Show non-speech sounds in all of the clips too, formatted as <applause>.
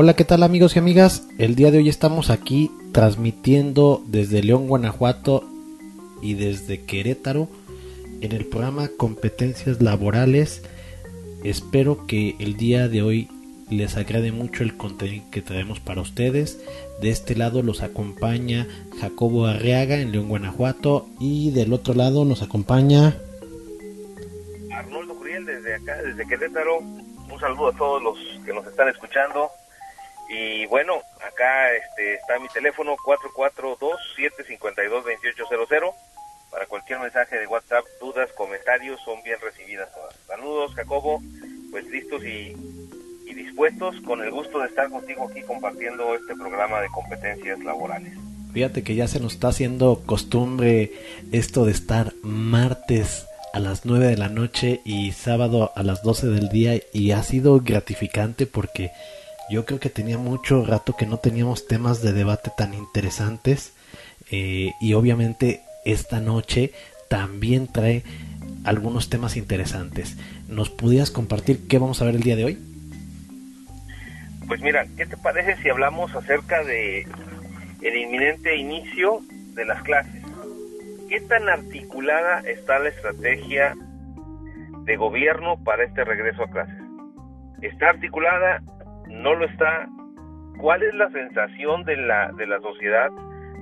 Hola, ¿qué tal amigos y amigas? El día de hoy estamos aquí transmitiendo desde León, Guanajuato y desde Querétaro en el programa Competencias Laborales. Espero que el día de hoy les agrade mucho el contenido que traemos para ustedes. De este lado los acompaña Jacobo Arriaga en León, Guanajuato y del otro lado nos acompaña Arnoldo Curiel desde acá, desde Querétaro. Un saludo a todos los que nos están escuchando y bueno, acá este, está mi teléfono 442-752-2800 para cualquier mensaje de WhatsApp, dudas, comentarios, son bien recibidas todas. Saludos, Jacobo, pues listos y, y dispuestos, con el gusto de estar contigo aquí compartiendo este programa de competencias laborales. Fíjate que ya se nos está haciendo costumbre esto de estar martes a las 9 de la noche y sábado a las 12 del día y ha sido gratificante porque yo creo que tenía mucho rato que no teníamos temas de debate tan interesantes eh, y obviamente esta noche también trae algunos temas interesantes. ¿Nos pudieras compartir qué vamos a ver el día de hoy? Pues mira, ¿qué te parece si hablamos acerca de el inminente inicio de las clases? ¿Qué tan articulada está la estrategia de gobierno para este regreso a clases? ¿Está articulada no lo está. ¿Cuál es la sensación de la, de la sociedad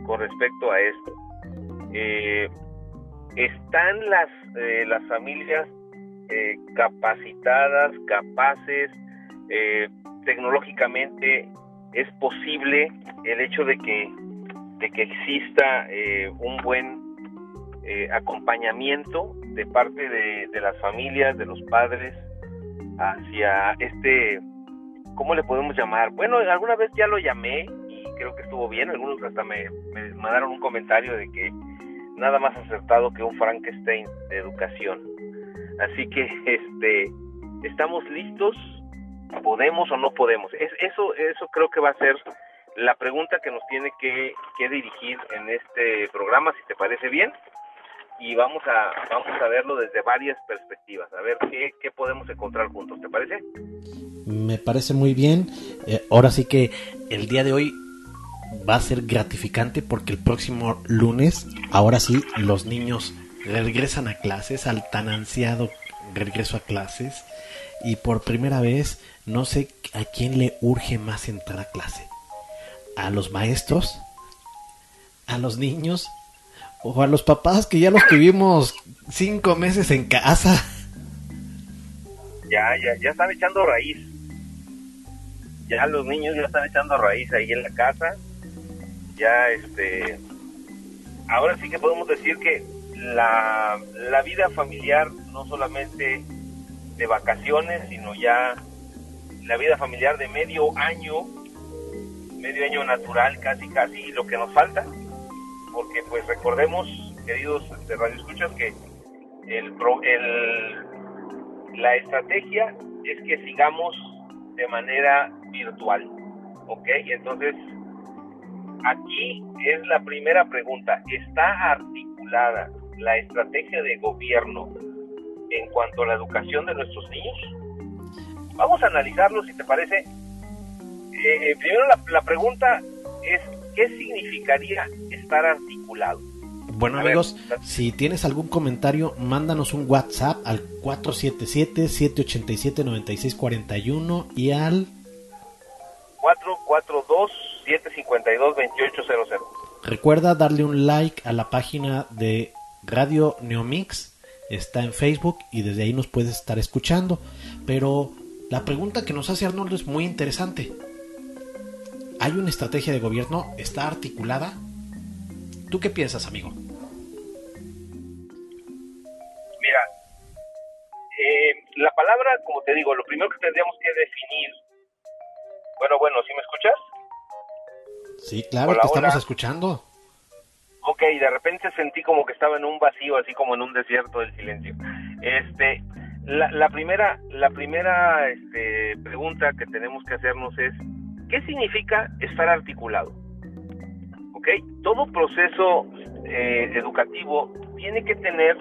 con respecto a esto? Eh, ¿Están las, eh, las familias eh, capacitadas, capaces, tecnológicamente es posible el hecho de que, de que exista un buen acompañamiento de parte de, de las familias, de los padres, hacia este ¿cómo le podemos llamar? Bueno, alguna vez ya lo llamé y creo que estuvo bien, algunos hasta me, mandaron un comentario de que nada más acertado que un Frankenstein de educación. Así que este estamos listos, podemos o no podemos. Es, eso eso creo que va a ser la pregunta que nos tiene que, que dirigir en este programa, si te parece bien y vamos a vamos a verlo desde varias perspectivas, a ver qué, qué podemos encontrar juntos, ¿te parece? Me parece muy bien. Eh, ahora sí que el día de hoy va a ser gratificante porque el próximo lunes, ahora sí, los niños regresan a clases, al tan ansiado regreso a clases. Y por primera vez, no sé a quién le urge más entrar a clase. ¿A los maestros? ¿A los niños? O a los papás que ya los tuvimos cinco meses en casa. Ya, ya, ya están echando raíz. Ya los niños ya están echando raíz ahí en la casa. Ya, este. Ahora sí que podemos decir que la, la vida familiar, no solamente de vacaciones, sino ya la vida familiar de medio año, medio año natural, casi, casi, lo que nos falta porque pues recordemos, queridos de Radio Escuchas, que el, el, la estrategia es que sigamos de manera virtual, ¿ok? Entonces, aquí es la primera pregunta, ¿está articulada la estrategia de gobierno en cuanto a la educación de nuestros niños? Vamos a analizarlo, si te parece. Eh, eh, primero la, la pregunta es, ¿qué significaría estar articulado. Bueno amigos, si tienes algún comentario, mándanos un WhatsApp al 477-787-9641 y al 442-752-2800. Recuerda darle un like a la página de Radio Neomix, está en Facebook y desde ahí nos puedes estar escuchando. Pero la pregunta que nos hace Arnoldo es muy interesante. ¿Hay una estrategia de gobierno? ¿Está articulada? ¿Tú qué piensas, amigo? Mira, eh, la palabra, como te digo, lo primero que tendríamos que definir. Bueno, bueno, ¿sí me escuchas? Sí, claro, te estamos escuchando. Ok, de repente sentí como que estaba en un vacío, así como en un desierto del silencio. Este, la, la primera, la primera este, pregunta que tenemos que hacernos es, ¿qué significa estar articulado? Todo proceso eh, educativo tiene que tener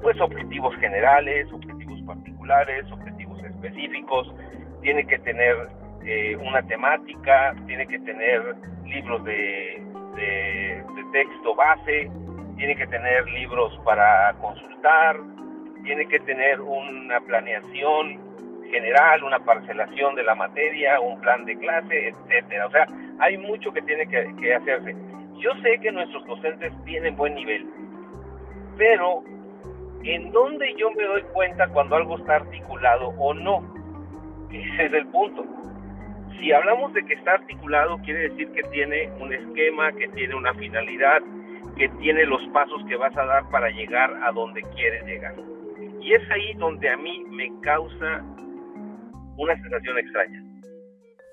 pues objetivos generales, objetivos particulares, objetivos específicos, tiene que tener eh, una temática, tiene que tener libros de, texto base, tiene que tener libros para consultar, tiene que tener una planeación general, una parcelación de la materia, un plan de clase, etcétera. O sea, hay mucho que tiene que, que hacerse. Yo sé que nuestros docentes tienen buen nivel, pero ¿en dónde yo me doy cuenta cuando algo está articulado o no? <laughs> Ese es el punto. Si hablamos de que está articulado, quiere decir que tiene un esquema, que tiene una finalidad, que tiene los pasos que vas a dar para llegar a donde quieres llegar. Y es ahí donde a mí me causa una sensación extraña.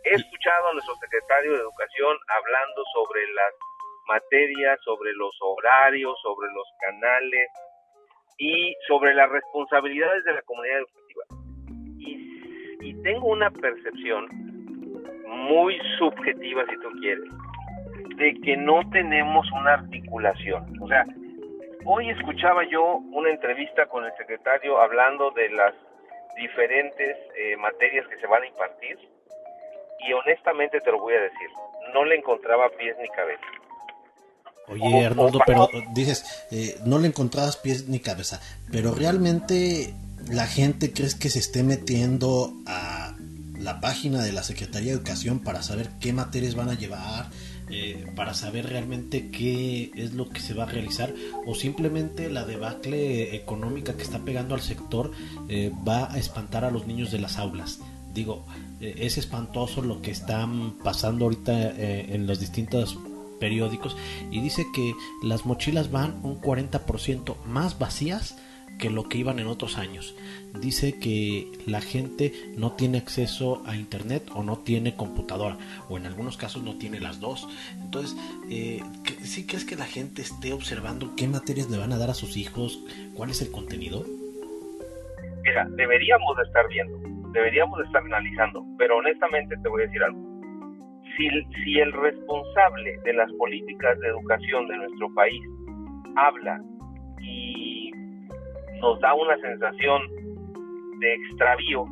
He escuchado a nuestro secretario de Educación hablando sobre las materias, sobre los horarios, sobre los canales y sobre las responsabilidades de la comunidad educativa. Y, y tengo una percepción muy subjetiva, si tú quieres, de que no tenemos una articulación. O sea, hoy escuchaba yo una entrevista con el secretario hablando de las diferentes eh, materias que se van a impartir y honestamente te lo voy a decir, no le encontraba pies ni cabeza. Oye, Arnoldo, pero dices, eh, no le encontrabas pies ni cabeza, pero realmente la gente crees que se esté metiendo a la página de la Secretaría de Educación para saber qué materias van a llevar, eh, para saber realmente qué es lo que se va a realizar o simplemente la debacle económica que está pegando al sector eh, va a espantar a los niños de las aulas. Digo, eh, es espantoso lo que están pasando ahorita en los distintos periódicos y dice que las mochilas van un 40% más vacías que lo que iban en otros años. Dice que la gente no tiene acceso a internet o no tiene computadora o en algunos casos no tiene las dos. Entonces, eh, ¿sí crees que la gente esté observando qué materias le van a dar a sus hijos? ¿Cuál es el contenido? Mira, deberíamos de estar viendo, deberíamos de estar analizando, pero honestamente te voy a decir algo. Si, si el responsable de las políticas de educación de nuestro país habla nos da una sensación de extravío,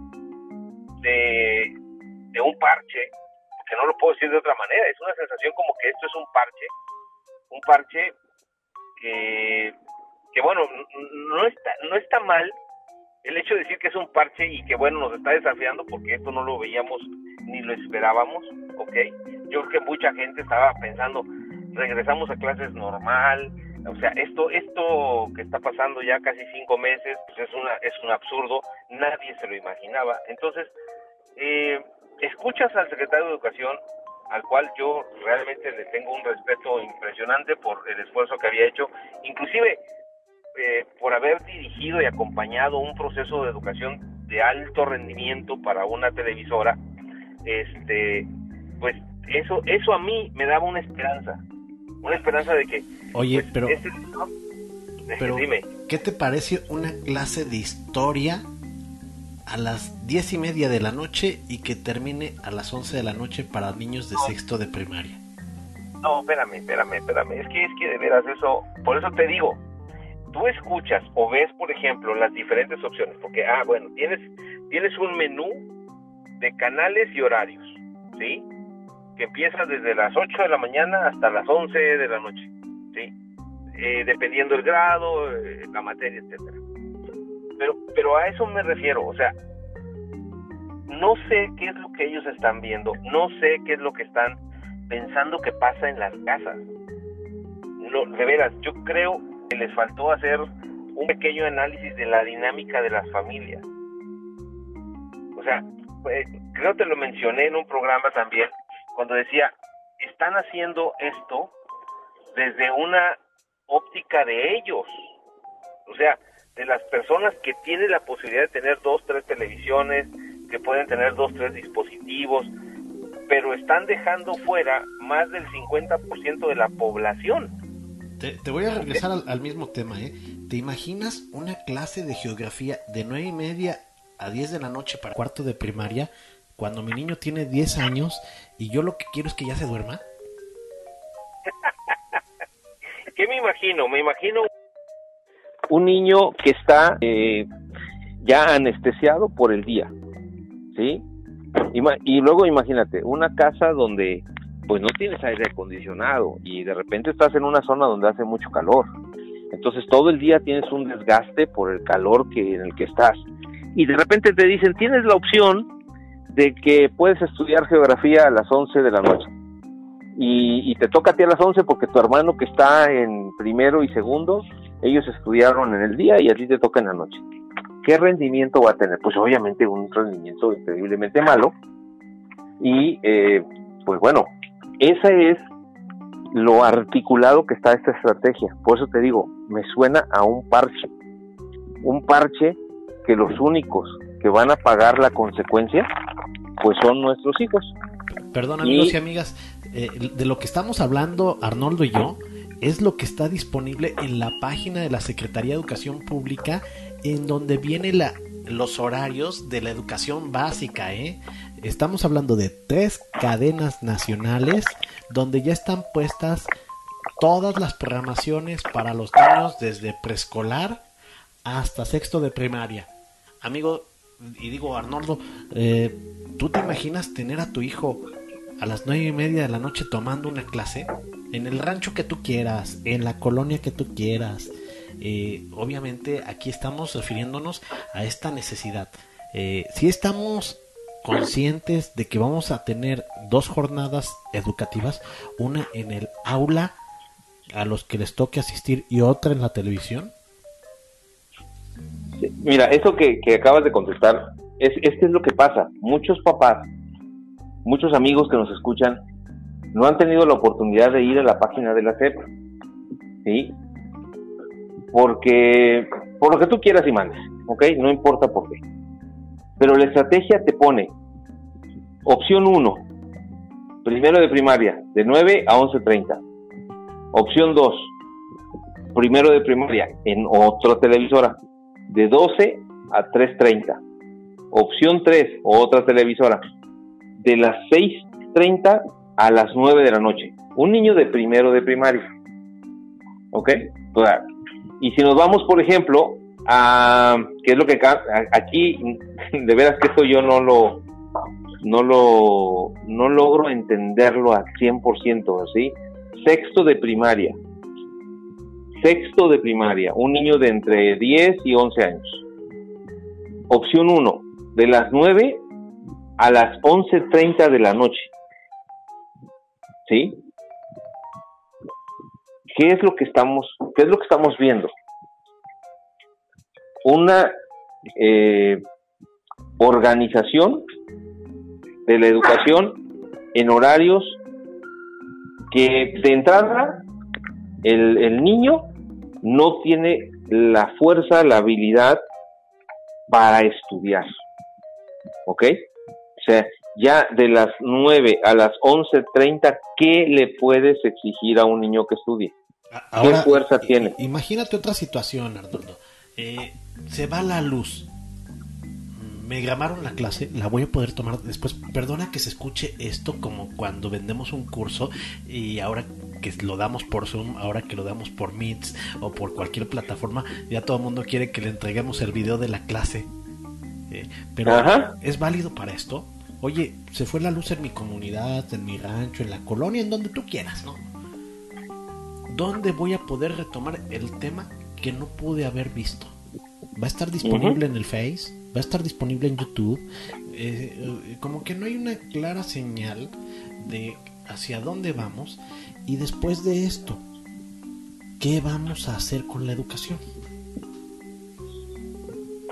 de, un parche, que no lo puedo decir de otra manera, es una sensación como que esto es un parche, un parche que, que bueno, no está, no está mal el hecho de decir que es un parche y que bueno, nos está desafiando porque esto no lo veíamos ni lo esperábamos, ¿ok? Yo creo que mucha gente estaba pensando, regresamos a clases normal, o sea, esto, esto que está pasando ya casi cinco meses, pues es, una, es un absurdo, nadie se lo imaginaba. Entonces, eh, escuchas al secretario de Educación, al cual yo realmente le tengo un respeto impresionante por el esfuerzo que había hecho, inclusive eh, por haber dirigido y acompañado un proceso de educación de alto rendimiento para una televisora, este, pues eso, eso a mí me daba una esperanza, una esperanza de que... Oye, pues, pero... Este <laughs> pero dime. ¿Qué te parece una clase de historia a las diez y media de la noche y que termine a las once de la noche para niños de sexto de primaria? No, espérame, espérame, espérame. Es que es que de veras eso, por eso te digo, tú escuchas o ves, por ejemplo, las diferentes opciones, porque, ah, bueno, tienes, tienes un menú de canales y horarios, ¿sí? que empieza desde las 8 de la mañana hasta las 11 de la noche. Eh, dependiendo el grado, eh, la materia, etcétera. Pero, pero a eso me refiero, o sea, no sé qué es lo que ellos están viendo, no sé qué es lo que están pensando que pasa en las casas. No, de veras, yo creo que les faltó hacer un pequeño análisis de la dinámica de las familias. O sea, eh, creo que lo mencioné en un programa también, cuando decía, están haciendo esto desde una óptica de ellos, o sea, de las personas que tienen la posibilidad de tener dos, tres televisiones, que pueden tener dos, tres dispositivos, pero están dejando fuera más del 50% de la población. Te, voy a regresar al, mismo tema, ¿eh? ¿Te imaginas una clase de geografía de nueve y media a 10 de la noche para cuarto de primaria cuando mi niño tiene 10 años y yo lo que quiero es que ya se duerma? Me imagino? Me imagino un niño que está eh, ya anestesiado por el día, ¿sí? Y luego imagínate, una casa donde pues no tienes aire acondicionado y de repente estás en una zona donde hace mucho calor. Entonces todo el día tienes un desgaste por el calor que en el que estás. Y de repente te dicen, tienes la opción de que puedes estudiar geografía a las 11 de la noche. Y, y, te toca a ti a las 11 porque tu hermano que está en primero y segundo, ellos estudiaron en el día y a ti te toca en la noche. ¿Qué rendimiento va a tener? Pues obviamente un rendimiento increíblemente malo. Y eh, pues bueno, esa es lo articulado que está esta estrategia. Por eso te digo, me suena a un parche. Un parche que los únicos que van a pagar la consecuencia, pues son nuestros hijos. Perdón amigos y, amigas, eh, de lo que estamos hablando Arnoldo y yo, es lo que está disponible en la página de la Secretaría de Educación Pública, en donde viene la, los horarios de la educación básica, ¿eh? Estamos hablando de tres cadenas nacionales donde ya están puestas todas las programaciones para los niños desde preescolar hasta sexto de primaria. Amigo, y digo Arnoldo, eh, ¿tú te imaginas tener a tu hijo a las nueve y media de la noche tomando una clase? En el rancho que tú quieras, en la colonia que tú quieras. Eh, obviamente aquí estamos refiriéndonos a esta necesidad. Eh, si estamos conscientes de que vamos a tener dos jornadas educativas, una en el aula a los que les toque asistir y otra en la televisión? Mira, eso que, acabas de contestar, es, es que es lo que pasa. Muchos papás, muchos amigos que nos escuchan, no han tenido la oportunidad de ir a la página de la CEP, ¿sí? Porque, por lo que tú quieras y mandes, ¿ok? No importa por qué. Pero la estrategia te pone opción 1, primero de primaria, de 9 a 11.30. Opción 2, primero de primaria, en otra televisora, de 12 a 3.30. Opción 3, otra televisora, de las 6.30 a las 9 de la noche. Un niño de primero de primaria. ¿Ok? Y si nos vamos, por ejemplo, a, ¿qué es lo que aquí, <laughs> de veras que esto yo no lo, no lo, no logro entenderlo al 100%, ¿sí? Sexto de primaria. Sexto de primaria, un niño de entre 10 y 11 años. Opción 1, de las 9 a las 11.30 de la noche. ¿Sí? ¿Qué es lo que estamos, qué es lo que estamos viendo? una eh, organización de la educación en horarios que de entrada el, el niño no tiene la fuerza, la habilidad para estudiar. ¿Ok? O sea, ya de las 9 a las 11.30, ¿qué le puedes exigir a un niño que estudie? ¿Qué fuerza tiene? Imagínate otra situación, Arnoldo. Eh, se va la luz. Me grabaron la clase, la voy a poder tomar después. Perdona que se escuche esto como cuando vendemos un curso y ahora que lo damos por Zoom, ahora que lo damos por Meets o por cualquier plataforma, ya todo el mundo quiere que le entreguemos el video de la clase. Eh, pero ¿es válido para esto? Oye, se fue la luz en mi comunidad, en mi rancho, en la colonia, en donde tú quieras, ¿no? ¿Dónde voy a poder retomar el tema que no pude haber visto? va a estar disponible en el Face, va a estar disponible en YouTube. Eh, eh, como que no hay una clara señal de hacia dónde vamos y después de esto, ¿qué vamos a hacer con la educación?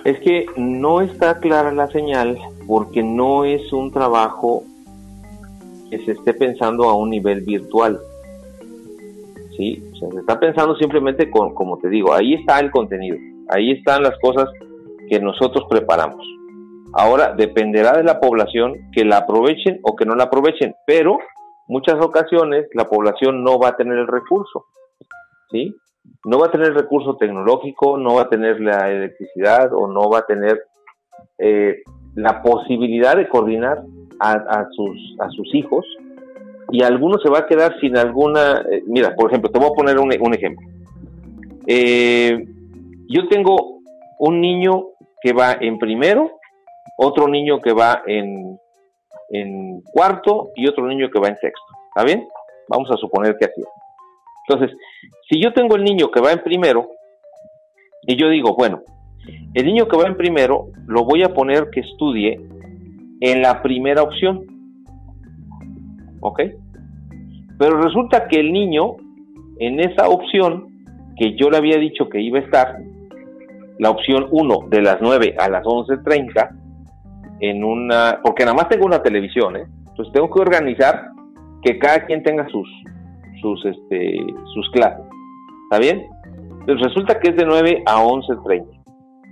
Es que no está clara la señal porque no es un trabajo que se esté pensando a un nivel virtual. ¿Sí? se está pensando simplemente con, como te digo, ahí está el contenido Ahí están las cosas que nosotros preparamos. Ahora dependerá de la población que la aprovechen o que no la aprovechen, pero muchas ocasiones la población no va a tener el recurso, ¿sí? No va a tener recurso tecnológico, no va a tener la electricidad o no va a tener eh, la posibilidad de coordinar a, sus, a sus hijos y algunos se va a quedar sin alguna... Eh, mira, por ejemplo, te voy a poner un, un ejemplo. Eh, yo tengo un niño que va en primero, otro niño que va en en cuarto y otro niño que va en sexto. ¿Está bien? Vamos a suponer que así es. Entonces, si yo tengo el niño que va en primero, y yo digo, bueno, el niño que va en primero lo voy a poner que estudie en la primera opción. ¿Ok? Pero resulta que el niño, en esa opción que yo le había dicho que iba a estar, la opción 1 de las 9 a las 11.30, en una, porque nada más tengo una televisión, ¿eh? entonces tengo que organizar que cada quien tenga sus, sus, este, sus clases. ¿Está bien? Entonces resulta que es de 9 a 11.30,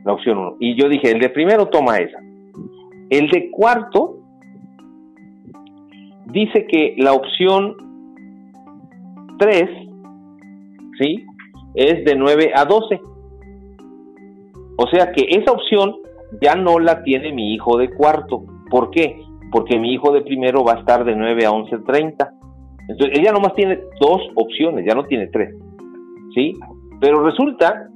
la opción 1. Y yo dije, el de primero toma esa. El de cuarto dice que la opción 3, ¿sí? Es de 9 a 12. O sea que esa opción ya no la tiene mi hijo de cuarto. ¿Por qué? Porque mi hijo de primero va a estar de 9 a 11.30. Entonces, ella nomás tiene dos opciones, ya no tiene tres. ¿Sí? Pero resulta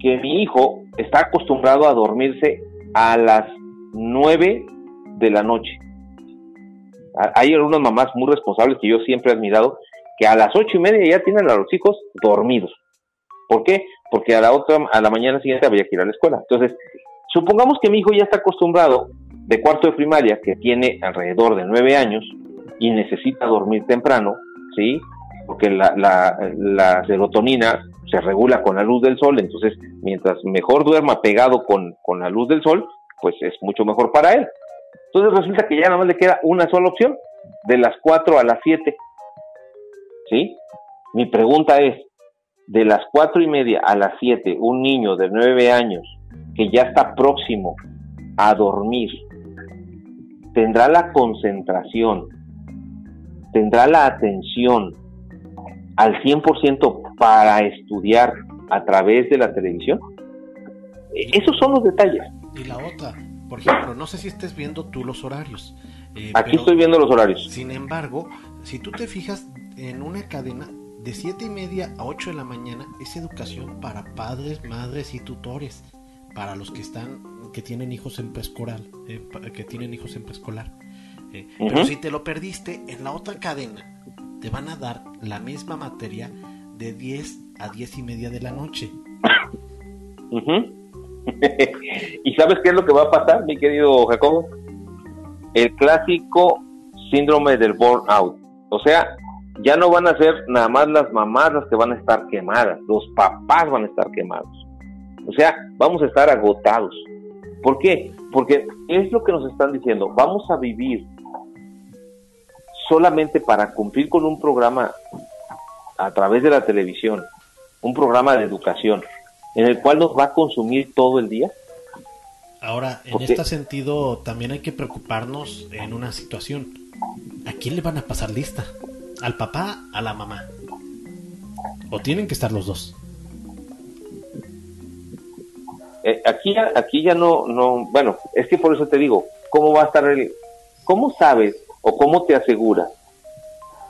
que mi hijo está acostumbrado a dormirse a las 9 de la noche. Hay algunas mamás muy responsables que yo siempre he admirado que a las ocho y media ya tienen a los hijos dormidos. ¿Por qué? Porque a la otra, a la mañana siguiente había que ir a la escuela. Entonces, supongamos que mi hijo ya está acostumbrado de cuarto de primaria, que tiene alrededor de nueve años y necesita dormir temprano, ¿sí? Porque la, serotonina se regula con la luz del sol, entonces mientras mejor duerma pegado con, con la luz del sol, pues es mucho mejor para él. Entonces resulta que ya nada más le queda una sola opción, de las 4 a las 7. ¿Sí? Mi pregunta es, de las 4 y media a las 7, un niño de 9 años que ya está próximo a dormir, tendrá la concentración, tendrá la atención al 100% para estudiar a través de la televisión. E, esos son los detalles. Y la otra, por ejemplo, no sé si estés viendo tú los horarios. Eh, Aquí estoy viendo los horarios. Sin embargo, si tú te fijas en una cadena de 7 y media a 8 de la mañana, es educación para padres, madres y tutores, para los que están, que tienen hijos en preescolar, eh, que tienen hijos en preescolar. Eh, pero si te lo perdiste, en la otra cadena te van a dar la misma materia de 10 a 10 y media de la noche. <laughs> ¿Y sabes qué es lo que va a pasar, mi querido Jacobo? El clásico síndrome del burnout. O sea, ya no van a ser nada más las mamás las que van a estar quemadas, los papás van a estar quemados. O sea, vamos a estar agotados. ¿Por qué? Porque es lo que nos están diciendo, vamos a vivir solamente para cumplir con un programa a través de la televisión, un programa de educación, en el cual nos va a consumir todo el día. Ahora, en este sentido, también hay que preocuparnos en una situación. ¿A quién le van a pasar lista? ¿Al papá, a la mamá? ¿O tienen que estar los dos? Eh, aquí, ya, aquí ya no, no, bueno, es que por eso te digo, ¿cómo va a estar el, cómo sabes o cómo te aseguras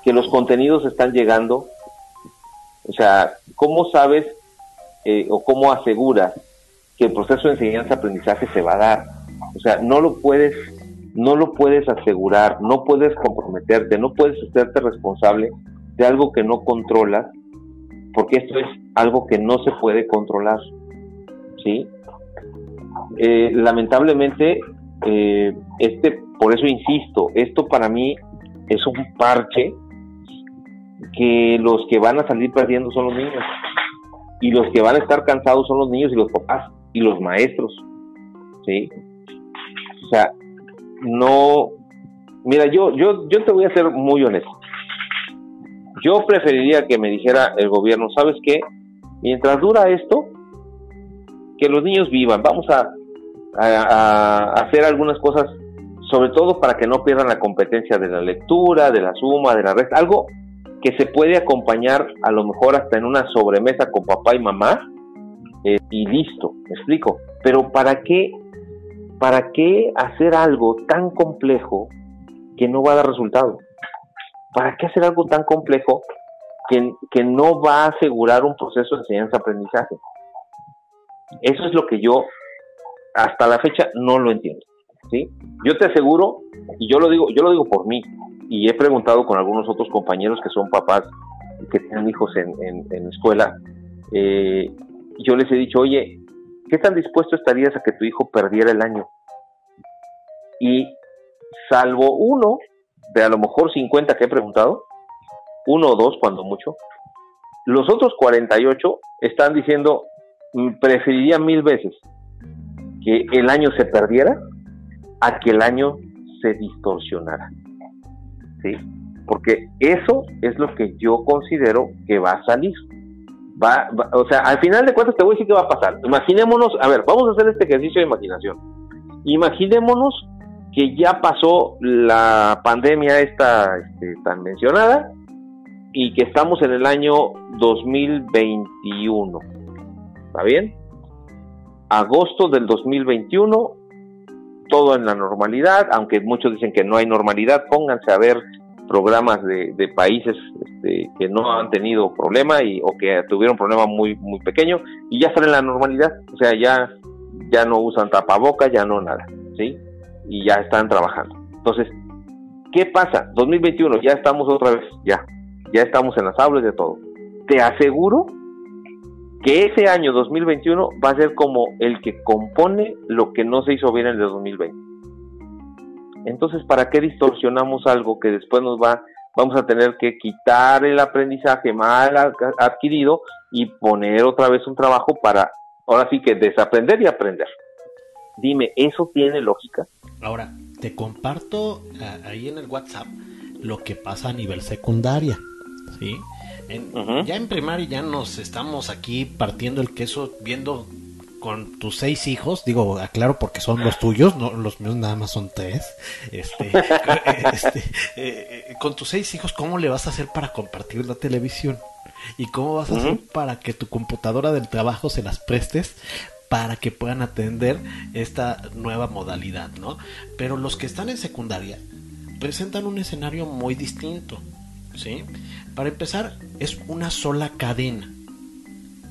que los contenidos están llegando? O sea, ¿cómo sabes eh, o cómo aseguras que el proceso de enseñanza-aprendizaje se va a dar. O sea, no lo puedes, no lo puedes asegurar, no puedes comprometerte, no puedes hacerte responsable de algo que no controlas, porque esto es algo que no se puede controlar, ¿sí? Eh, lamentablemente, eh, este, por eso insisto, esto para mí es un parche que los que van a salir perdiendo son los niños y los que van a estar cansados son los niños y los papás y los maestros. ¿Sí? O sea, no. Mira, yo, yo, yo te voy a ser muy honesto. Yo preferiría que me dijera el gobierno, ¿sabes qué? Mientras dura esto, que los niños vivan. Vamos a, a, hacer algunas cosas, sobre todo para que no pierdan la competencia de la lectura, de la suma, de la resta. Algo que se puede acompañar a lo mejor hasta en una sobremesa con papá y mamá eh, y listo, me explico. Pero ¿para qué, ¿para qué hacer algo tan complejo que no va a dar resultado? ¿Para qué hacer algo tan complejo que, que no va a asegurar un proceso de enseñanza-aprendizaje? Eso es lo que yo hasta la fecha no lo entiendo. ¿sí? Yo te aseguro, y yo lo digo, yo lo digo por mí, y he preguntado con algunos otros compañeros que son papás que tienen hijos en, en, escuela, eh, yo les he dicho, oye, ¿qué tan dispuesto estarías a que tu hijo perdiera el año? Y salvo uno, de a lo mejor 50 que he preguntado, uno o dos cuando mucho, los otros 48 están diciendo, mm, preferiría mil veces que el año se perdiera a que el año se distorsionara. ¿Sí? Porque eso es lo que yo considero que va a salir. Va, o sea, al final de cuentas te voy a decir qué va a pasar. Imaginémonos, a ver, vamos a hacer este ejercicio de imaginación. Imaginémonos que ya pasó la pandemia esta este, tan mencionada y que estamos en el año 2021. ¿Está bien? Agosto del 2021, todo en la normalidad, aunque muchos dicen que no hay normalidad, pónganse a ver programas de, países este, que no han tenido problema y, o que tuvieron problema muy muy pequeño y ya están en la normalidad, o sea, ya, ya no usan tapaboca, ya no nada, ¿sí? Y ya están trabajando. Entonces, ¿qué pasa? 2021, ya estamos otra vez, ya, ya estamos en las aulas de todo. Te aseguro que ese año 2021 va a ser como el que compone lo que no se hizo bien en el 2020. Entonces, ¿para qué distorsionamos algo que después nos va, vamos a tener que quitar el aprendizaje mal adquirido y poner otra vez un trabajo para, ahora sí que desaprender y aprender? Dime, ¿eso tiene lógica? Ahora, te comparto ahí en el WhatsApp lo que pasa a nivel secundaria. ¿sí? Ya en primaria ya nos estamos aquí partiendo el queso viendo con tus seis hijos, digo, aclaro porque son los tuyos, no los míos nada más son tres, este, <laughs> este eh, eh, con tus seis hijos, ¿cómo le vas a hacer para compartir la televisión? ¿Y cómo vas a hacer para que tu computadora del trabajo se las prestes para que puedan atender esta nueva modalidad, ¿no? Pero los que están en secundaria presentan un escenario muy distinto, ¿sí? Para empezar, es una sola cadena.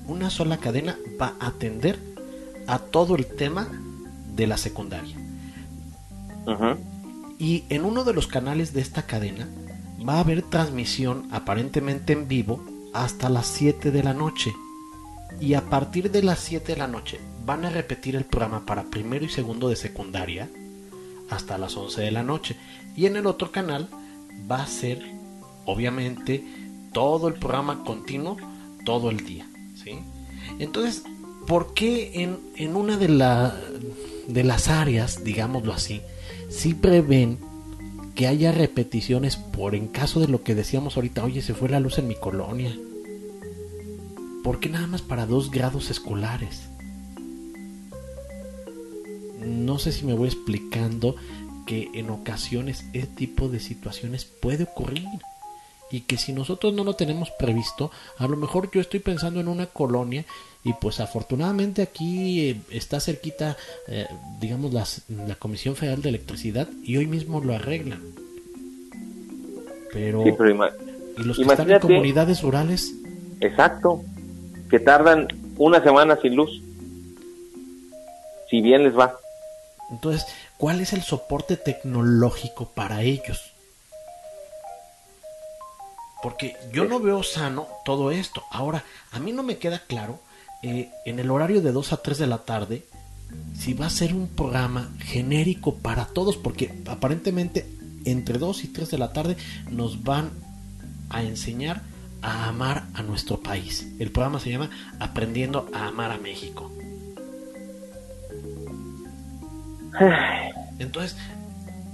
Una sola cadena va a atender a todo el tema de la secundaria. Y en uno de los canales de esta cadena va a haber transmisión aparentemente en vivo hasta las 7 de la noche. Y a partir de las 7 de la noche van a repetir el programa para primero y segundo de secundaria hasta las 11 de la noche. Y en el otro canal va a ser obviamente todo el programa continuo todo el día. ¿sí? Entonces, ¿por qué en, en una de, la, de las áreas, digámoslo así, sí prevén que haya repeticiones por en caso de lo que decíamos ahorita, oye, se fue la luz en mi colonia? ¿Por qué nada más para dos grados escolares? No sé si me voy explicando que en ocasiones este tipo de situaciones puede ocurrir y que si nosotros no lo tenemos previsto, a lo mejor yo estoy pensando en una colonia y pues afortunadamente aquí eh, está cerquita, eh, digamos, la Comisión Federal de Electricidad y hoy mismo lo arreglan. Pero, ¿y los que están en comunidades rurales? Exacto, que tardan una semana sin luz, si bien les va. Entonces, ¿cuál es el soporte tecnológico para ellos? Porque yo no veo sano todo esto. Ahora, a mí no me queda claro eh, en el horario de 2 a 3 de la tarde si va a ser un programa genérico para todos, porque aparentemente entre 2 y 3 de la tarde nos van a enseñar a amar a nuestro país. El programa se llama Aprendiendo a Amar a México. Entonces,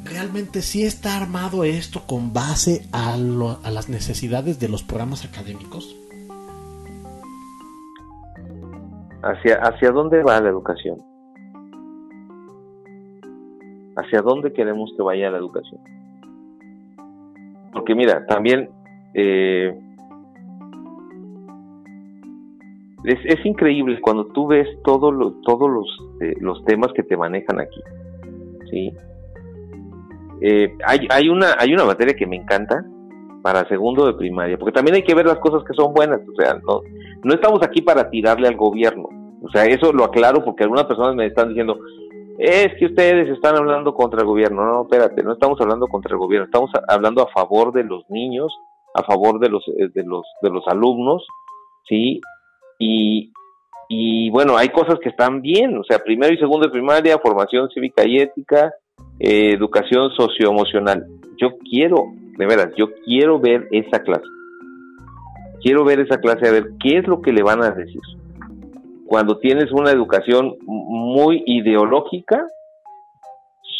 realmente sí está armado esto con base a, a las necesidades de los programas académicos? ¿Hacia, ¿Hacia dónde va la educación? ¿Hacia dónde queremos que vaya la educación? Porque mira, también eh, es, increíble cuando tú ves todos los, eh, los temas que te manejan aquí. ¿sí? Eh, hay, hay, una, hay una materia que me encanta para segundo de primaria, porque también hay que ver las cosas que son buenas, o sea, no, no estamos aquí para tirarle al gobierno, o sea, eso lo aclaro porque algunas personas me están diciendo, es que ustedes están hablando contra el gobierno. No, espérate, no estamos hablando contra el gobierno, estamos hablando a favor de los niños, a favor de los eh, de los de los alumnos, sí. Y, y bueno, hay cosas que están bien, o sea, primero y segundo de primaria, formación cívica y ética, eh, educación socioemocional. Yo quiero, de veras, yo quiero ver esa clase. Quiero ver esa clase a ver qué es lo que le van a decir cuando tienes una educación muy ideológica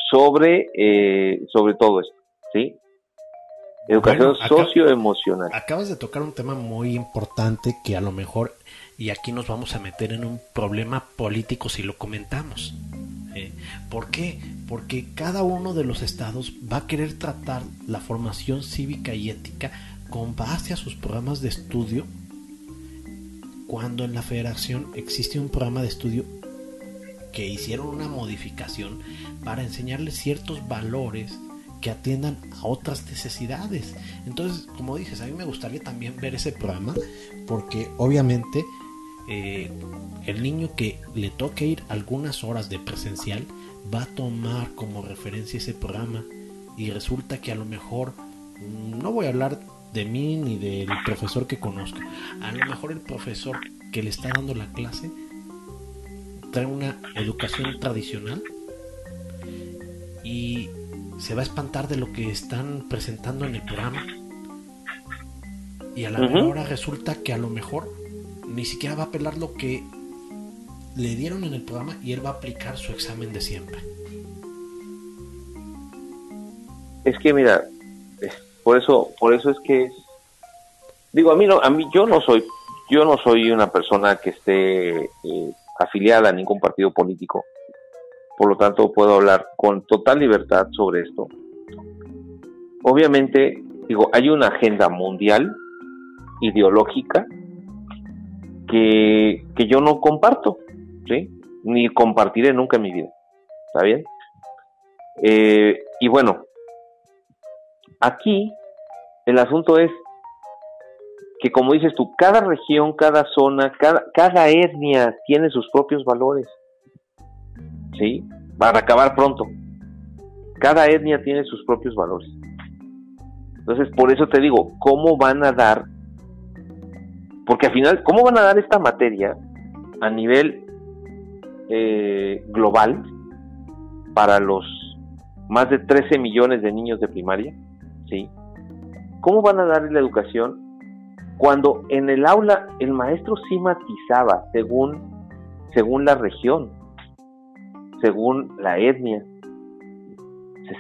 sobre, eh, sobre todo esto, ¿sí? Educación socioemocional. Acabas de tocar un tema muy importante que a lo mejor, y aquí nos vamos a meter en un problema político si lo comentamos. ¿eh? ¿Por qué? Porque cada uno de los estados va a querer tratar la formación cívica y ética con base a sus programas de estudio cuando en la federación existe un programa de estudio que hicieron una modificación para enseñarles ciertos valores que atiendan a otras necesidades. Entonces, como dices, a mí me gustaría también ver ese programa porque obviamente eh, el niño que le toque ir algunas horas de presencial va a tomar como referencia ese programa y resulta que a lo mejor no voy a hablar de mí ni del profesor que conozco. A lo mejor el profesor que le está dando la clase trae una educación tradicional y se va a espantar de lo que están presentando en el programa. Y a la hora resulta que a lo mejor ni siquiera va a apelar lo que le dieron en el programa y él va a aplicar su examen de siempre. Es que mira, por eso, por eso es que digo a mí no, a mí yo no soy, yo no soy una persona que esté eh, afiliada a ningún partido político. Por lo tanto, puedo hablar con total libertad sobre esto. Obviamente, digo, hay una agenda mundial ideológica que, que yo no comparto, ¿sí? Ni compartiré nunca en mi vida. ¿Está bien? Eh, y bueno, aquí el asunto es que, como dices tú, cada región, cada zona, cada, cada etnia tiene sus propios valores. ¿Sí? Para acabar pronto. Cada etnia tiene sus propios valores. Entonces, por eso te digo, ¿cómo van a dar? Porque al final, ¿cómo van a dar esta materia a nivel eh, global para los más de 13 millones de niños de primaria? ¿Sí? ¿Cómo van a dar la educación cuando en el aula el maestro sí matizaba según, según la región, según la etnia?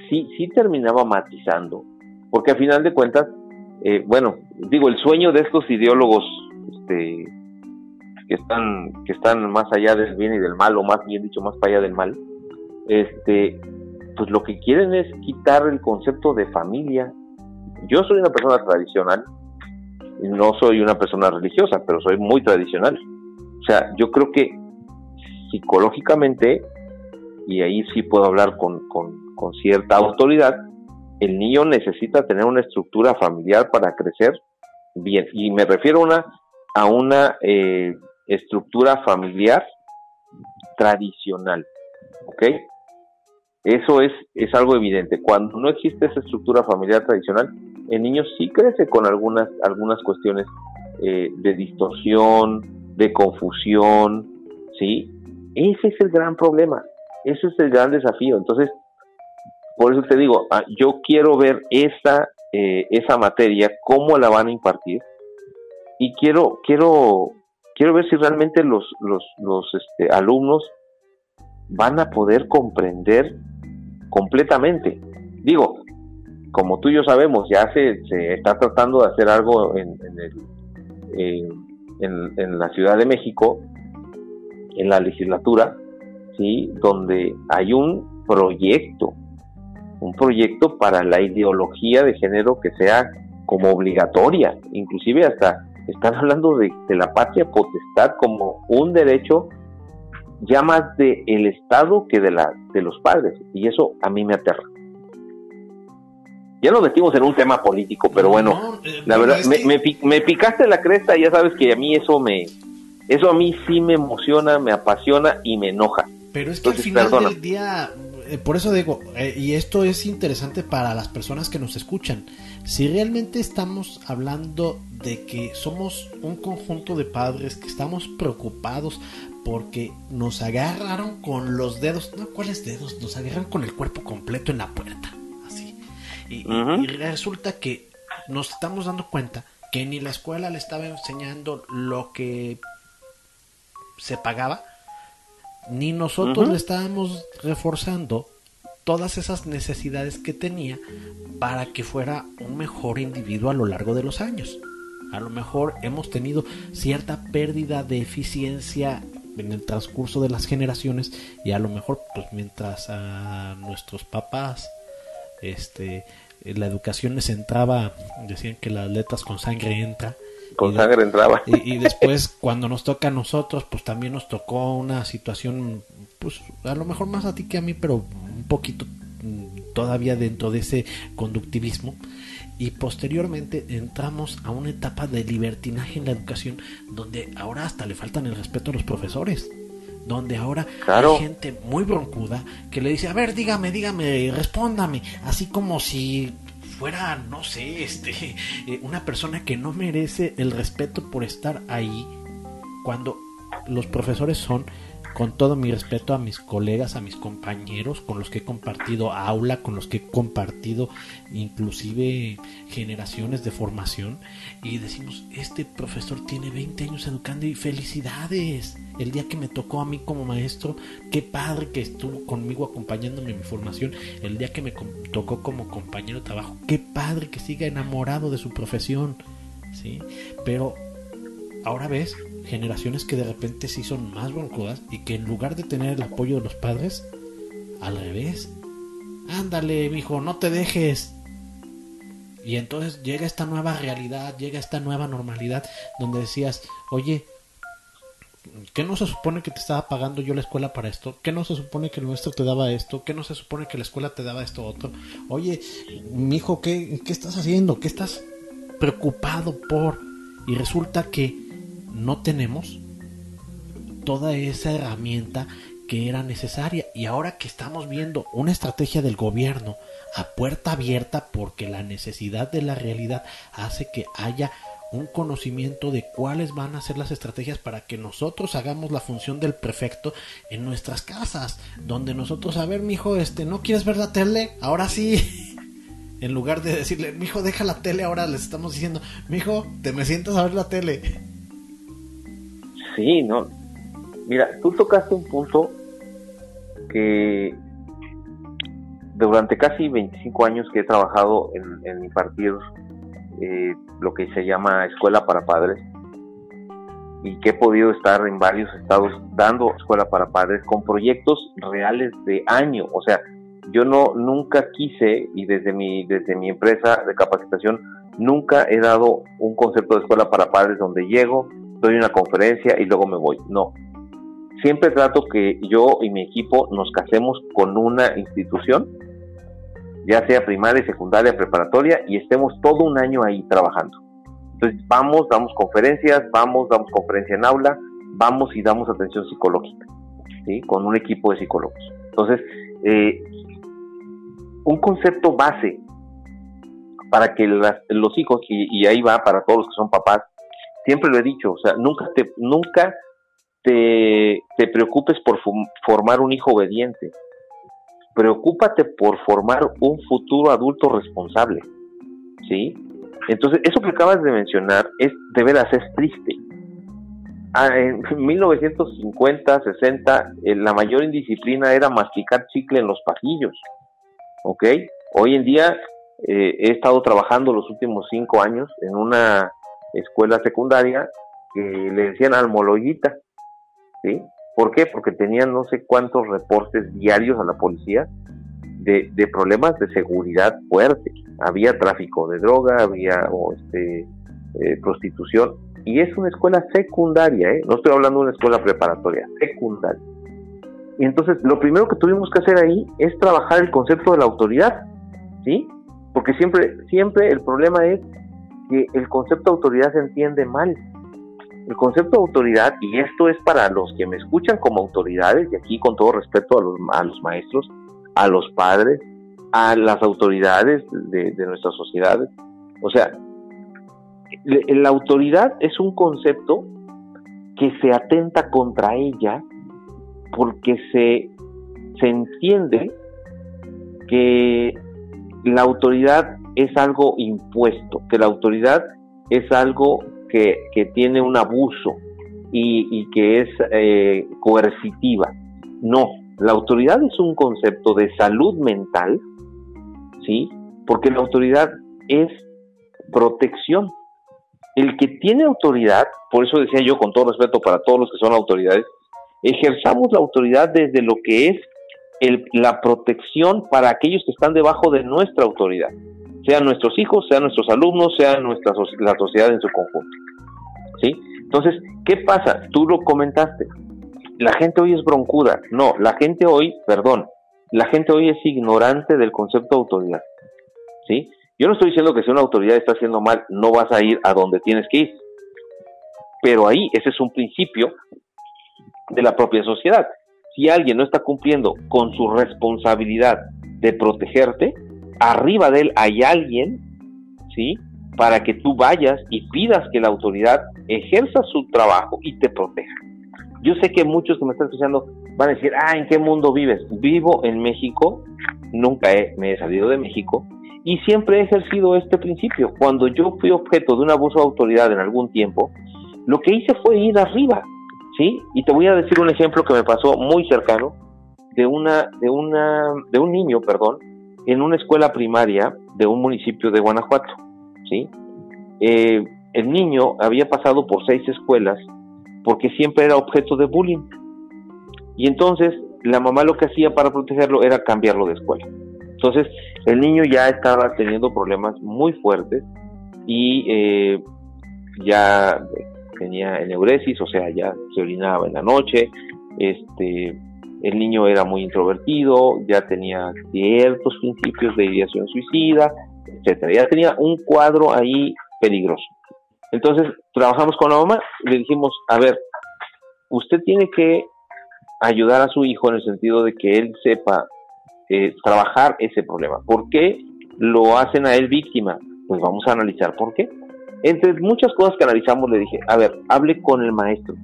Sí, sí terminaba matizando, porque a final de cuentas, eh, bueno, digo, el sueño de estos ideólogos este, que están que están más allá del bien y del mal, o más bien dicho, más para allá del mal, este, pues lo que quieren es quitar el concepto de familia, yo soy una persona tradicional, no soy una persona religiosa, pero soy muy tradicional. O sea, yo creo que psicológicamente, y ahí sí puedo hablar con, cierta autoridad, el niño necesita tener una estructura familiar para crecer bien. Y me refiero a una, a una eh, estructura familiar tradicional. ¿Ok? Eso es, es algo evidente. Cuando no existe esa estructura familiar tradicional, el niño sí crece con algunas, algunas cuestiones eh, de distorsión, de confusión, ¿sí? Ese es el gran problema, ese es el gran desafío. Entonces, por eso te digo, ah, yo quiero ver esa, eh, esa materia, cómo la van a impartir, y quiero, quiero, quiero ver si realmente los, los, los este, alumnos van a poder comprender completamente. Digo, como tú y yo sabemos, ya se, se está tratando de hacer algo en, en, la Ciudad de México, en la legislatura, ¿sí? donde hay un proyecto, un proyecto para la ideología de género que sea como obligatoria, inclusive hasta están hablando de, de la patria potestad como un derecho ya más de el Estado que de, la, de los padres, y eso a mí me aterra. Ya nos metimos en un tema político, pero bueno, eh, la verdad, me, me, picaste la cresta y ya sabes que a mí eso me, eso a mí sí me emociona, me apasiona y me enoja. Pero es que al final del día, eh, por eso digo, eh, y esto es interesante para las personas que nos escuchan, si realmente estamos hablando de que somos un conjunto de padres que estamos preocupados porque nos agarraron con los dedos, no, ¿cuáles dedos? Nos agarraron con el cuerpo completo en la puerta, así. y resulta que nos estamos dando cuenta que ni la escuela le estaba enseñando lo que se pagaba, ni nosotros le estábamos reforzando todas esas necesidades que tenía para que fuera un mejor individuo a lo largo de los años. A lo mejor hemos tenido cierta pérdida de eficiencia en el transcurso de las generaciones y a lo mejor pues mientras a nuestros papás este la educación les entraba decían que las letras con sangre entra con sangre entraba. Y, después, cuando nos toca a nosotros, pues también nos tocó una situación, pues a lo mejor más a ti que a mí, pero poquito mm, todavía dentro de ese conductivismo. Y posteriormente entramos a una etapa de libertinaje en la educación, donde ahora hasta le faltan el respeto a los profesores. Donde ahora hay gente muy broncuda que le dice, a ver, dígame, dígame, respóndame, así como si fuera, no sé, este, <laughs> eh, una persona que no merece el respeto por estar ahí cuando los profesores son con todo mi respeto a mis colegas, a mis compañeros con los que he compartido aula, con los que he compartido inclusive generaciones de formación y decimos, este profesor tiene 20 años educando y felicidades. El día que me tocó a mí como maestro, qué padre que estuvo conmigo acompañándome en mi formación. El día que me tocó como compañero de trabajo, qué padre que siga enamorado de su profesión. ¿Sí? Pero ahora ves generaciones que de repente sí son más broncudas y que en lugar de tener el apoyo de los padres, al revés, ándale, mijo, no te dejes. Y entonces llega esta nueva realidad, llega esta nueva normalidad donde decías, oye, ¿qué no se supone que te estaba pagando yo la escuela para esto? ¿Qué no se supone que el nuestro te daba esto? ¿Qué no se supone que la escuela te daba esto otro? Oye, mijo, ¿qué, qué estás haciendo? ¿Qué estás preocupado por? Y resulta que no tenemos toda esa herramienta que era necesaria y ahora que estamos viendo una estrategia del gobierno a puerta abierta porque la necesidad de la realidad hace que haya un conocimiento de cuáles van a ser las estrategias para que nosotros hagamos la función del prefecto en nuestras casas, donde nosotros, a ver, mijo, este, ¿no quieres ver la tele? Ahora sí. <laughs> en lugar de decirle, mijo, deja la tele, ahora les estamos diciendo, mijo, te me sientas a ver la tele. Sí, no. Mira, tú tocaste un punto que durante casi 25 años que he trabajado en, impartir eh, lo que se llama escuela para padres y que he podido estar en varios estados dando escuela para padres con proyectos reales de año. O sea, yo no nunca quise y desde mi desde mi empresa de capacitación nunca he dado un concepto de escuela para padres donde llego doy una conferencia y luego me voy. No. Siempre trato que yo y mi equipo nos casemos con una institución, ya sea primaria, secundaria, preparatoria, y estemos todo un año ahí trabajando. Entonces vamos, damos conferencias, vamos, damos conferencia en aula, vamos y damos atención psicológica, ¿sí? con un equipo de psicólogos. Entonces, eh, un concepto base para que los hijos, y, ahí va para todos los que son papás, siempre lo he dicho, o sea, nunca te, nunca te, preocupes por formar un hijo obediente. Preocúpate por formar un futuro adulto responsable. ¿Sí? Entonces, eso que acabas de mencionar es de veras es triste. Ah, en <laughs> 1950, 60, eh, la mayor indisciplina era masticar chicle en los pasillos. ¿Ok? Hoy en día eh, he estado trabajando los últimos cinco años en una escuela secundaria que le decían almoloyita, ¿sí? ¿Por qué? Porque tenían no sé cuántos reportes diarios a la policía de, problemas de seguridad fuerte. Había tráfico de droga, había este, eh, prostitución, y es una escuela secundaria, ¿eh? no estoy hablando de una escuela preparatoria, secundaria. Y entonces lo primero que tuvimos que hacer ahí es trabajar el concepto de la autoridad, ¿sí? Porque siempre, siempre el problema es que el concepto de autoridad se entiende mal. el concepto de autoridad, y esto es para los que me escuchan como autoridades, y aquí con todo respeto a los, a los maestros, a los padres, a las autoridades de, de nuestras sociedades. O sea, la autoridad es un concepto que se atenta contra ella porque se, se entiende que la autoridad es algo impuesto, que la autoridad es algo que, tiene un abuso y, que es eh, coercitiva. No, la autoridad es un concepto de salud mental, ¿sí? Porque la autoridad es protección. El que tiene autoridad, por eso decía yo con todo respeto para todos los que son autoridades, ejerzamos la autoridad desde lo que es la protección para aquellos que están debajo de nuestra autoridad, sean nuestros hijos, sean nuestros alumnos, sean nuestra, la sociedad en su conjunto. ¿Sí? Entonces, ¿qué pasa? Tú lo comentaste. La gente hoy es broncuda. No, la gente hoy, perdón, la gente hoy es ignorante del concepto de autoridad. ¿Sí? Yo no estoy diciendo que si una autoridad está haciendo mal, no vas a ir a donde tienes que ir. Pero ahí ese es un principio de la propia sociedad. Si alguien no está cumpliendo con su responsabilidad de protegerte, arriba de él hay alguien, ¿sí? Para que tú vayas y pidas que la autoridad ejerza su trabajo y te proteja. Yo sé que muchos que me están escuchando van a decir, ah, ¿en qué mundo vives? Vivo en México, nunca me he salido de México, y siempre he ejercido este principio. Cuando yo fui objeto de un abuso de autoridad en algún tiempo, lo que hice fue ir arriba, ¿sí? Y te voy a decir un ejemplo que me pasó muy cercano de una de una de un niño, perdón, en una escuela primaria de un municipio de Guanajuato, ¿sí? Eh, el niño había pasado por seis escuelas porque siempre era objeto de bullying. Y entonces la mamá lo que hacía para protegerlo era cambiarlo de escuela. Entonces, el niño ya estaba teniendo problemas muy fuertes y eh, ya tenía eneuresis, o sea, ya se orinaba en la noche, este, el niño era muy introvertido, ya tenía ciertos principios de ideación suicida, etcétera. Ya tenía un cuadro ahí peligroso. Entonces, trabajamos con la mamá le dijimos, a ver, usted tiene que ayudar a su hijo en el sentido de que él sepa eh, trabajar ese problema. ¿Por qué lo hacen a él víctima? Pues vamos a analizar por qué. Entre muchas cosas que analizamos le dije, a ver, hable con el maestro.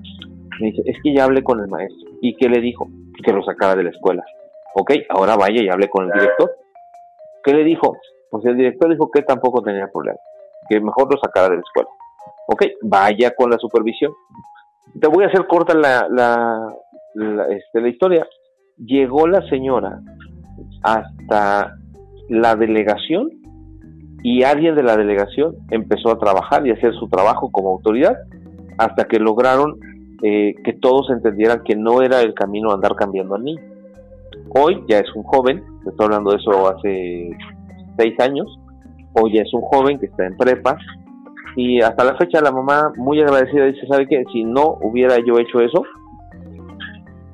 Me dice, es que ya hablé con el maestro. ¿Y qué le dijo? Que lo sacara de la escuela. Ok, ahora vaya y hable con el director. ¿Qué le dijo? Pues el director dijo que tampoco tenía problema, que mejor lo sacara de la escuela. Ok, vaya con la supervisión. Te voy a hacer corta la, la, este, la historia. Llegó la señora hasta la delegación y alguien de la delegación empezó a trabajar y hacer su trabajo como autoridad hasta que lograron eh, que todos entendieran que no era el camino andar cambiando al niño. Hoy ya es un joven, estoy hablando de eso hace seis años, hoy ya es un joven que está en prepa y hasta la fecha la mamá muy agradecida dice, ¿sabe qué? Si no hubiera yo hecho eso,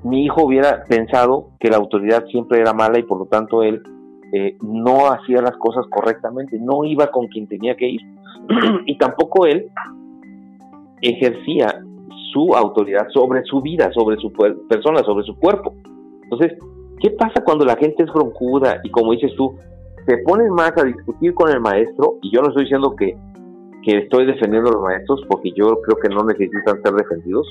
mi hijo hubiera pensado que la autoridad siempre era mala y por lo tanto él eh, no hacía las cosas correctamente, no iba con quien tenía que ir <clears throat> y tampoco él ejercía su autoridad sobre su vida, sobre su persona, sobre su cuerpo. Entonces, ¿qué pasa cuando la gente es broncuda y como dices tú, se ponen más a discutir con el maestro? Y yo no estoy diciendo que, que estoy defendiendo a los maestros porque yo creo que no necesitan ser defendidos,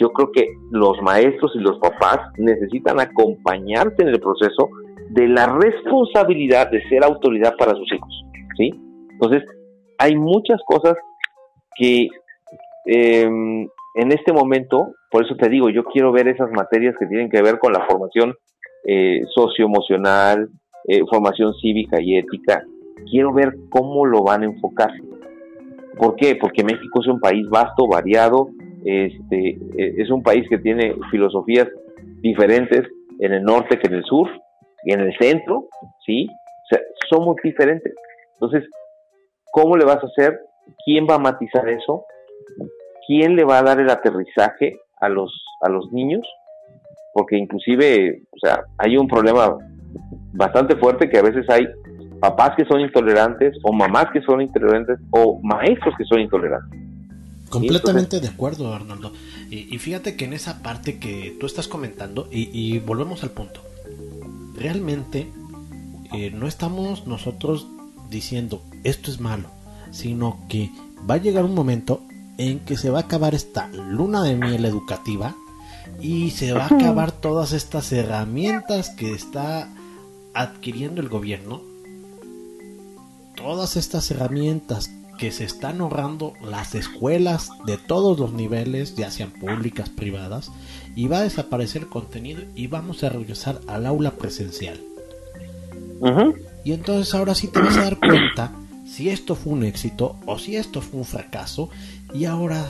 yo creo que los maestros y los papás necesitan acompañarte en el proceso de la responsabilidad de ser autoridad para sus hijos, ¿sí? Entonces, hay muchas cosas que em, en este momento, por eso te digo, yo quiero ver esas materias que tienen que ver con la formación eh, socioemocional, eh, formación cívica y ética, quiero ver cómo lo van a enfocar. ¿Por qué? Porque México es un país vasto, variado, este, e, es un país que tiene filosofías diferentes en el norte que en el sur y en el centro, ¿sí? O sea, somos diferentes. Entonces, ¿cómo le vas a hacer? ¿Quién va a matizar eso? ¿Quién le va a dar el aterrizaje a los, a los niños? Porque inclusive, o sea, hay un problema bastante fuerte que a veces hay papás que son intolerantes o mamás que son intolerantes o maestros que son intolerantes. Completamente de acuerdo, Arnoldo. Y, fíjate que en esa parte que tú estás comentando, y, volvemos al punto, realmente eh, no estamos nosotros diciendo esto es malo, sino que va a llegar un momento en que se va a acabar esta luna de miel educativa y se va a acabar todas estas herramientas que está adquiriendo el gobierno. Todas estas herramientas que se están ahorrando las escuelas de todos los niveles, ya sean públicas, privadas, y va a desaparecer el contenido y vamos a regresar al aula presencial. Y entonces ahora sí te vas a dar cuenta si esto fue un éxito o si esto fue un fracaso y ahora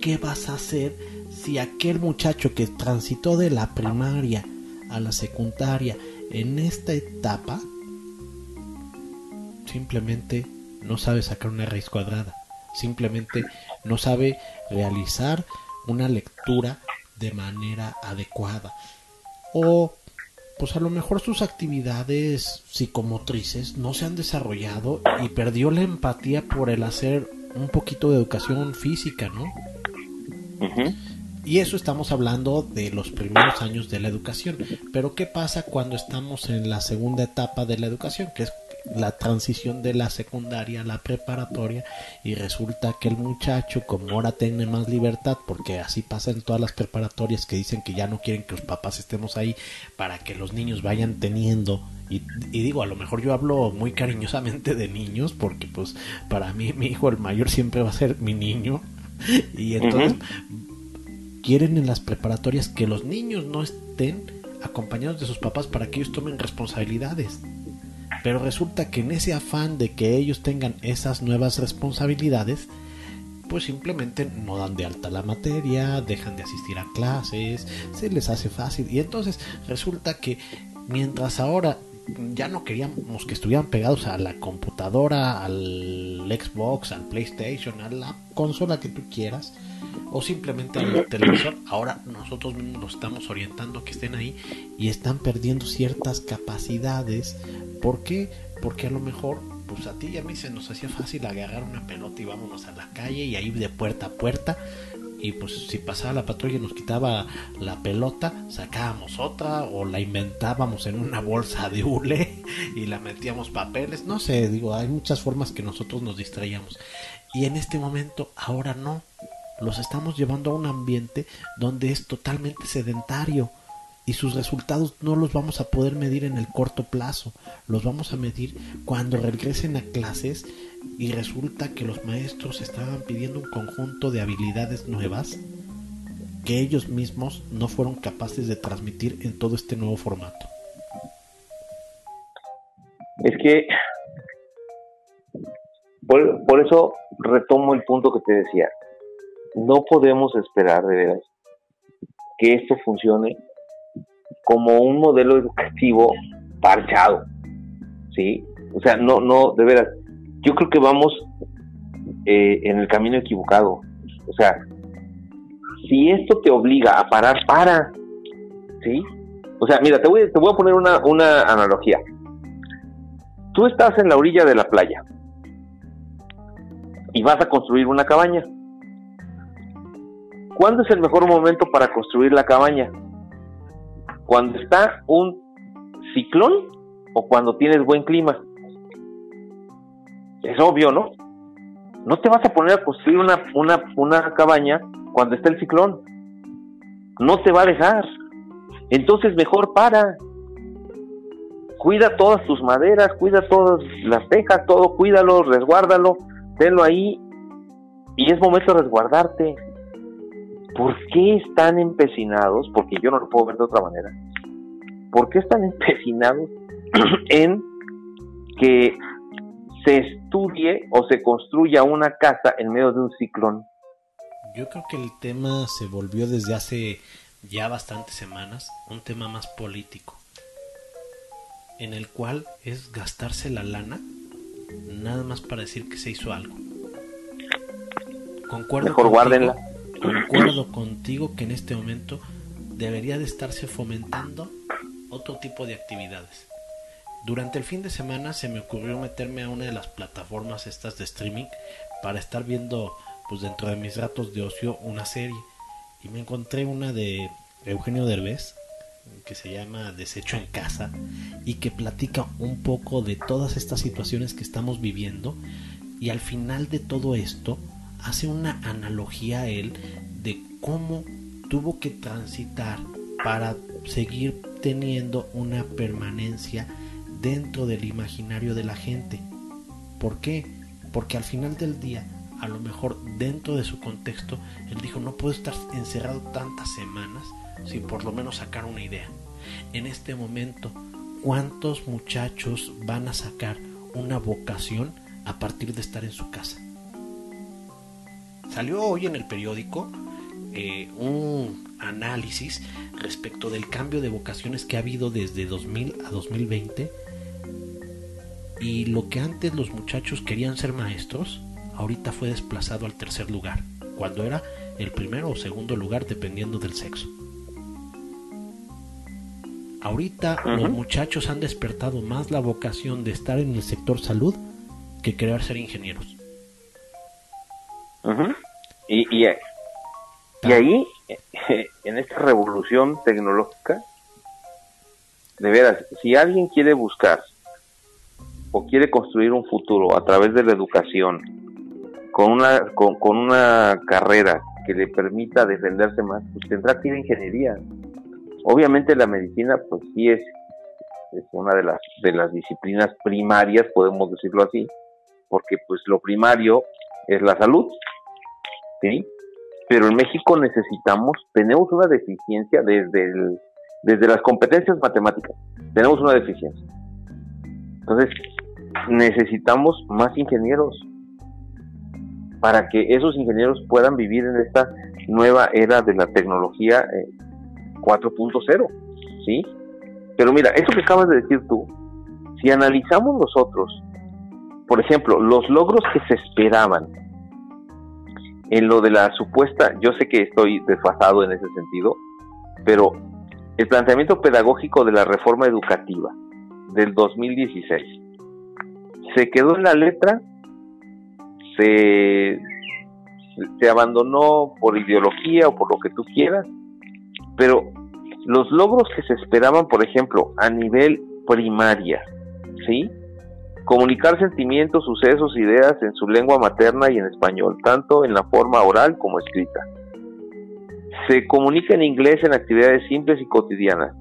qué vas a hacer si aquel muchacho que transitó de la primaria a la secundaria en esta etapa simplemente no sabe sacar una raíz cuadrada, simplemente no sabe realizar una lectura de manera adecuada. O pues a lo mejor sus actividades psicomotrices no se han desarrollado y perdió la empatía por el hacer un poquito de educación física, ¿no? Y eso estamos hablando de los primeros años de la educación. Pero ¿qué pasa cuando estamos en la segunda etapa de la educación? Que es la transición de la secundaria a la preparatoria y resulta que el muchacho como ahora tiene más libertad porque así pasa en todas las preparatorias que dicen que ya no quieren que los papás estemos ahí para que los niños vayan teniendo y, digo a lo mejor yo hablo muy cariñosamente de niños porque pues para mí mi hijo el mayor siempre va a ser mi niño y entonces quieren en las preparatorias que los niños no estén acompañados de sus papás para que ellos tomen responsabilidades pero resulta que en ese afán de que ellos tengan esas nuevas responsabilidades, pues simplemente no dan de alta la materia, dejan de asistir a clases, se les hace fácil. Y entonces resulta que mientras ahora ya no queríamos que estuvieran pegados a la computadora, al Xbox, al PlayStation, a la consola que tú quieras, o simplemente al televisor. Ahora nosotros mismos los estamos orientando a que estén ahí y están perdiendo ciertas capacidades ¿Por qué? Porque a lo mejor, pues a ti y a mí se nos hacía fácil agarrar una pelota y vámonos a la calle y ahí de puerta a puerta. Y pues si pasaba la patrulla y nos quitaba la pelota, sacábamos otra o la inventábamos en una bolsa de hule y la metíamos papeles. No sé, digo, hay muchas formas que nosotros nos distraíamos. Y en este momento, ahora no. Los estamos llevando a un ambiente donde es totalmente sedentario y sus resultados no los vamos a poder medir en el corto plazo, los vamos a medir cuando regresen a clases y resulta que los maestros estaban pidiendo un conjunto de habilidades nuevas que ellos mismos no fueron capaces de transmitir en todo este nuevo formato. Es que por, por eso retomo el punto que te decía, no podemos esperar de veras que esto funcione como un modelo educativo parchado, ¿sí? O sea, no, no, de veras, yo creo que vamos eh, en el camino equivocado. O sea, si esto te obliga a parar, para, ¿sí? O sea, mira, te voy, te voy a poner una, una analogía. Tú estás en la orilla de la playa y vas a construir una cabaña. ¿Cuándo es el mejor momento para construir la cabaña? Cuando está un ciclón o cuando tienes buen clima. Es obvio, ¿no? No te vas a poner a construir una, una, una cabaña cuando está el ciclón. No te va a dejar. Entonces mejor para. Cuida todas tus maderas, cuida todas las tejas, todo, cuídalo, resguárdalo, tenlo ahí. Y es momento de resguardarte. ¿Por qué están empecinados? Porque yo no lo puedo ver de otra manera. ¿Por qué están <laughs> empecinados en que se estudie o se construya una casa en medio de un ciclón? Yo creo que el tema se volvió desde hace ya bastantes semanas un tema más político, en el cual es gastarse la lana nada más para decir que se hizo algo. Concuerdo Mejor guárdenla concuerdo contigo que en este momento debería de estarse fomentando otro tipo de actividades. Durante el fin de semana se me ocurrió meterme a una de las plataformas estas de streaming para estar viendo pues dentro de mis ratos de ocio una serie y me encontré una de Eugenio Derbez que se llama Desecho en casa y que platica un poco de todas estas situaciones que estamos viviendo y al final de todo esto hace una analogía a él de cómo tuvo que transitar para seguir teniendo una permanencia dentro del imaginario de la gente. ¿Por qué? Porque al final del día, a lo mejor dentro de su contexto, él dijo, no puedo estar encerrado tantas semanas sin por lo menos sacar una idea. En este momento, ¿cuántos muchachos van a sacar una vocación a partir de estar en su casa? Salió hoy en el periódico eh, un análisis respecto del cambio de vocaciones que ha habido desde 2000 a 2020 y lo que antes los muchachos querían ser maestros, ahorita fue desplazado al tercer lugar, cuando era el primero o segundo lugar dependiendo del sexo. Ahorita los muchachos han despertado más la vocación de estar en el sector salud que querer ser ingenieros. Y, y, y ahí, <laughs> en esta revolución tecnológica, de veras, si alguien quiere buscar o quiere construir un futuro a través de la educación, con una, con, una carrera que le permita defenderse más, pues tendrá que ir a ingeniería. Obviamente la medicina, pues sí es, es una de las, de las disciplinas primarias, podemos decirlo así, porque pues lo primario es la salud, ¿sí? pero en México necesitamos, tenemos una deficiencia desde, desde las competencias matemáticas, tenemos una deficiencia. Entonces, necesitamos más ingenieros para que esos ingenieros puedan vivir en esta nueva era de la tecnología 4.0, eh, ¿sí? Pero mira, eso que acabas de decir tú, si analizamos nosotros, por ejemplo, los logros que se esperaban en lo de la supuesta, yo sé que estoy desfasado en ese sentido, pero el planteamiento pedagógico de la reforma educativa del 2016 se quedó en la letra, se, se abandonó por ideología o por lo que tú quieras, pero los logros que se esperaban, por ejemplo, a nivel primaria, ¿sí? Comunicar sentimientos, sucesos, ideas en su lengua materna y en español, tanto en la forma oral como escrita. Se comunica en inglés en actividades simples y cotidianas.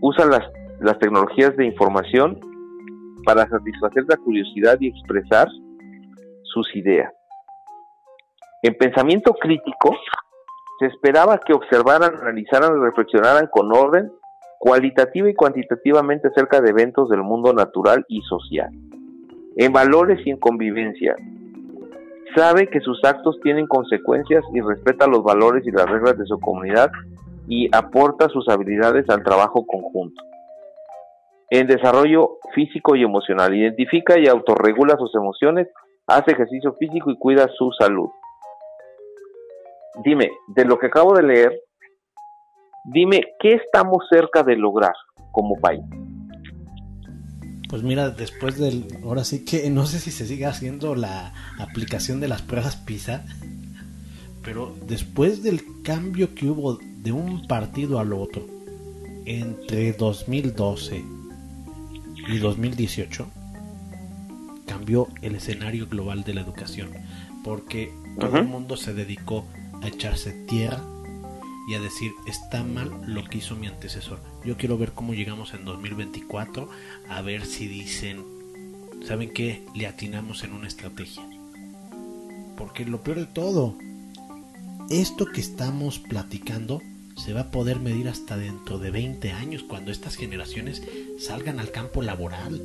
Usa las, las tecnologías de información para satisfacer la curiosidad y expresar sus ideas. En pensamiento crítico, se esperaba que observaran, analizaran y reflexionaran con orden cualitativa y cuantitativamente acerca de eventos del mundo natural y social. En valores y en convivencia, sabe que sus actos tienen consecuencias y respeta los valores y las reglas de su comunidad y aporta sus habilidades al trabajo conjunto. En desarrollo físico y emocional, identifica y autorregula sus emociones, hace ejercicio físico y cuida su salud. Dime, de lo que acabo de leer, Dime, ¿qué estamos cerca de lograr como país? Pues mira, después del... Ahora sí que no sé si se sigue haciendo la aplicación de las pruebas PISA, pero después del cambio que hubo de un partido al otro entre 2012 y 2018, cambió el escenario global de la educación, porque todo el mundo se dedicó a echarse tierra y a decir está mal lo que hizo mi antecesor. Yo quiero ver cómo llegamos en 2024 a ver si dicen, ¿saben qué? Le atinamos en una estrategia. Porque lo peor de todo, esto que estamos platicando se va a poder medir hasta dentro de 20 años cuando estas generaciones salgan al campo laboral.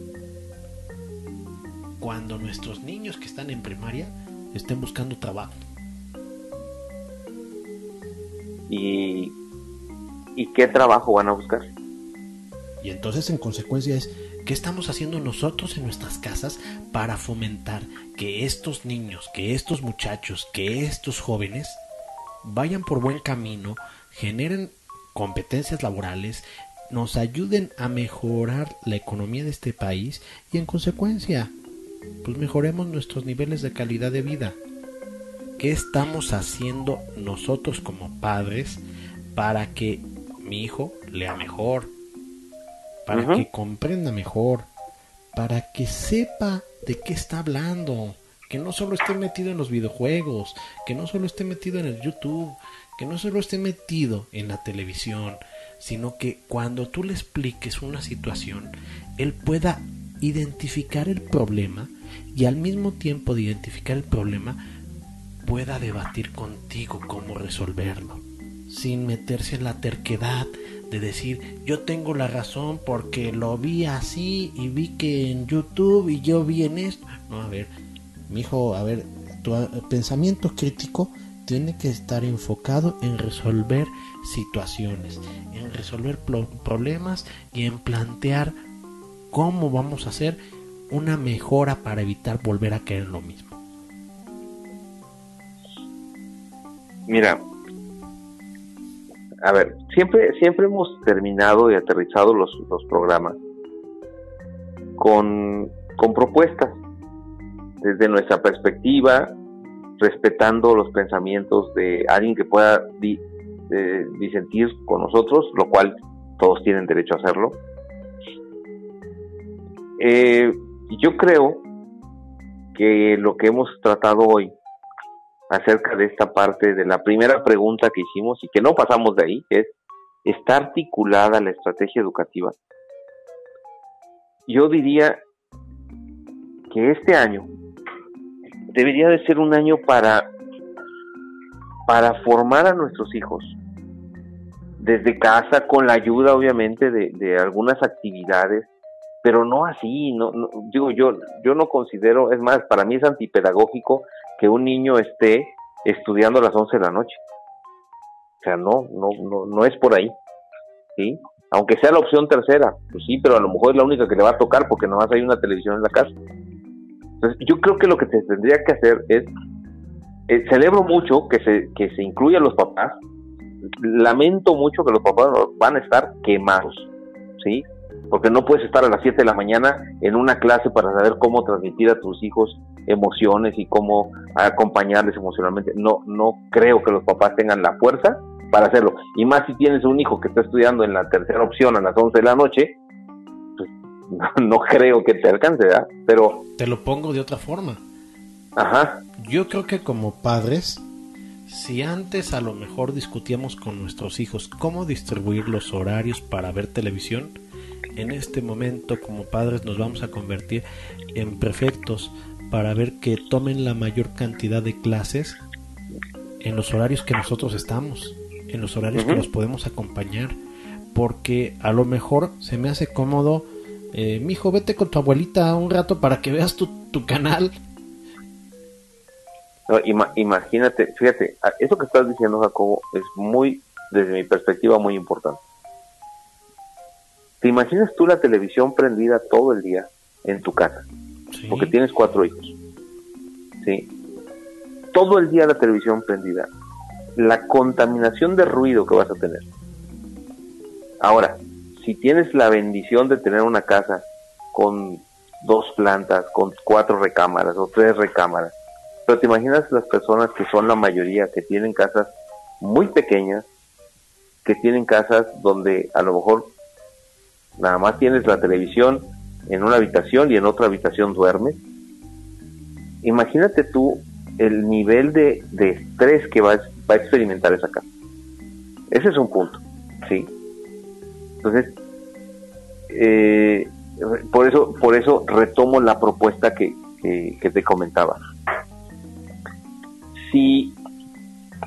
Cuando nuestros niños que están en primaria estén buscando trabajo. Y, qué trabajo van a buscar. Y entonces en consecuencia es, ¿qué estamos haciendo nosotros en nuestras casas para fomentar que estos niños, que estos muchachos, que estos jóvenes vayan por buen camino, generen competencias laborales, nos ayuden a mejorar la economía de este país y en consecuencia, pues mejoremos nuestros niveles de calidad de vida ¿qué estamos haciendo nosotros como padres para que mi hijo lea mejor? Para que comprenda mejor, para que sepa de qué está hablando, que no solo esté metido en los videojuegos, que no solo esté metido en el YouTube, que no solo esté metido en la televisión, sino que cuando tú le expliques una situación, él pueda identificar el problema y al mismo tiempo de identificar el problema, pueda debatir contigo cómo resolverlo, sin meterse en la terquedad de decir yo tengo la razón porque lo vi así y vi que en YouTube y yo vi en esto. No, a ver, mi hijo, a ver, tu pensamiento crítico tiene que estar enfocado en resolver situaciones, en resolver problemas y en plantear cómo vamos a hacer una mejora para evitar volver a caer en lo mismo. Mira, a ver, siempre, siempre hemos terminado y aterrizado los, los programas con, con propuestas desde nuestra perspectiva, respetando los pensamientos de alguien que pueda disentir con nosotros, lo cual todos tienen derecho a hacerlo. Eh, yo creo que lo que hemos tratado hoy acerca de esta parte de la primera pregunta que hicimos y que no pasamos de ahí, que es, ¿está articulada la estrategia educativa? Yo diría que este año debería de ser un año para, para formar a nuestros hijos desde casa, con la ayuda obviamente de, algunas actividades, pero no así, no, digo yo, yo no considero, es más, para mí es antipedagógico que un niño esté estudiando a las 11 de la noche. O sea, no, no, no, no es por ahí, ¿sí? Aunque sea la opción tercera, pues sí, pero a lo mejor es la única que le va a tocar porque no más hay una televisión en la casa. Entonces, yo creo que lo que se tendría que hacer es, eh, celebro mucho que se, que se incluya a los papás, lamento mucho que los papás van a estar quemados, ¿sí? Porque no puedes estar a las 7 de la mañana en una clase para saber cómo transmitir a tus hijos emociones y cómo acompañarles emocionalmente. No, no creo que los papás tengan la fuerza para hacerlo. Y más si tienes un hijo que está estudiando en la tercera opción a las 11 de la noche, <laughs> no, creo que te alcance, ¿verdad? Pero... Te lo pongo de otra forma. Ajá. Yo creo que como padres, si antes a lo mejor discutíamos con nuestros hijos cómo distribuir los horarios para ver televisión, en este momento como padres nos vamos a convertir en prefectos para ver que tomen la mayor cantidad de clases en los horarios que nosotros estamos, en los horarios que nos podemos acompañar, porque a lo mejor se me hace cómodo eh, mijo, vete con tu abuelita un rato para que veas tu, canal. imagínate, fíjate, eso que estás diciendo, Jacobo, es muy, desde mi perspectiva, muy importante. ¿Te imaginas tú la televisión prendida todo el día en tu casa? Porque tienes cuatro hijos. ¿Sí? Todo el día la televisión prendida. La contaminación de ruido que vas a tener. Ahora, si tienes la bendición de tener una casa con dos plantas, con cuatro recámaras o tres recámaras, pero te imaginas las personas que son la mayoría, que tienen casas muy pequeñas, que tienen casas donde a lo mejor nada más tienes la televisión en una habitación y en otra habitación duermes. Imagínate tú el nivel de, estrés que va, va a experimentar esa casa. Ese es un punto, ¿sí? Entonces, eh, por eso, por eso retomo la propuesta que, que, te comentaba. Si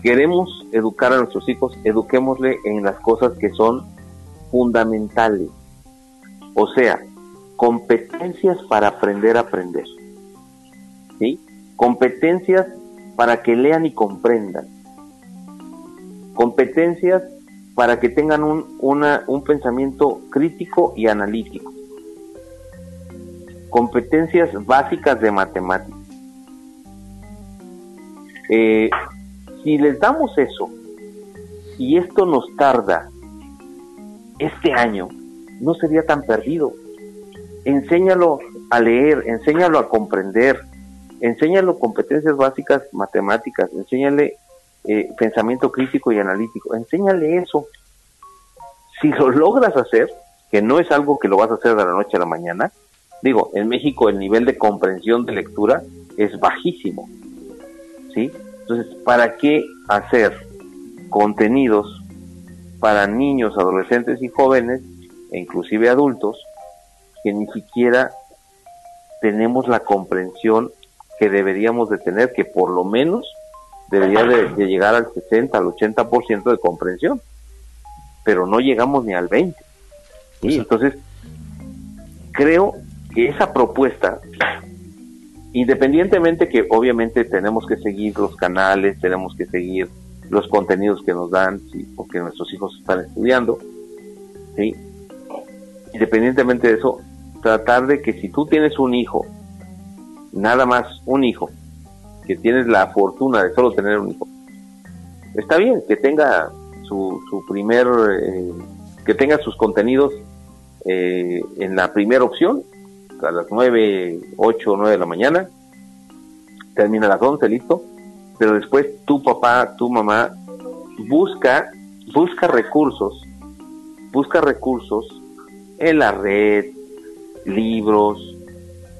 queremos educar a nuestros hijos, eduquémosle en las cosas que son fundamentales. O sea, competencias para aprender a aprender. ¿Sí? Competencias para que lean y comprendan. Competencias para que tengan un, un pensamiento crítico y analítico. Competencias básicas de matemáticas. Eh, si les damos eso y esto nos tarda este año, no sería tan perdido. Enséñalo a leer, enséñalo a comprender, enséñalo competencias básicas matemáticas, enséñale eh, pensamiento crítico y analítico, enséñale eso. Si lo logras hacer, que no es algo que lo vas a hacer de la noche a la mañana, digo, en México el nivel de comprensión de lectura es bajísimo, ¿sí? Entonces, ¿para qué hacer contenidos para niños, adolescentes y jóvenes, e inclusive adultos, que ni siquiera tenemos la comprensión que deberíamos de tener, que por lo menos debería de, llegar al 60, al 80% de comprensión, pero no llegamos ni al 20. y Entonces, creo que esa propuesta, independientemente que obviamente tenemos que seguir los canales, tenemos que seguir los contenidos que nos dan, porque nuestros hijos están estudiando, ¿sí? Independientemente de eso, tratar de que si tú tienes un hijo, nada más un hijo, que tienes la fortuna de solo tener un hijo, está bien que tenga su, su primer, eh, que tenga sus contenidos eh, en la primera opción, a las 9, 8 o 9 de la mañana, termina a las 11, listo, pero después tu papá, tu mamá, busca, busca recursos, busca recursos en la red, libros,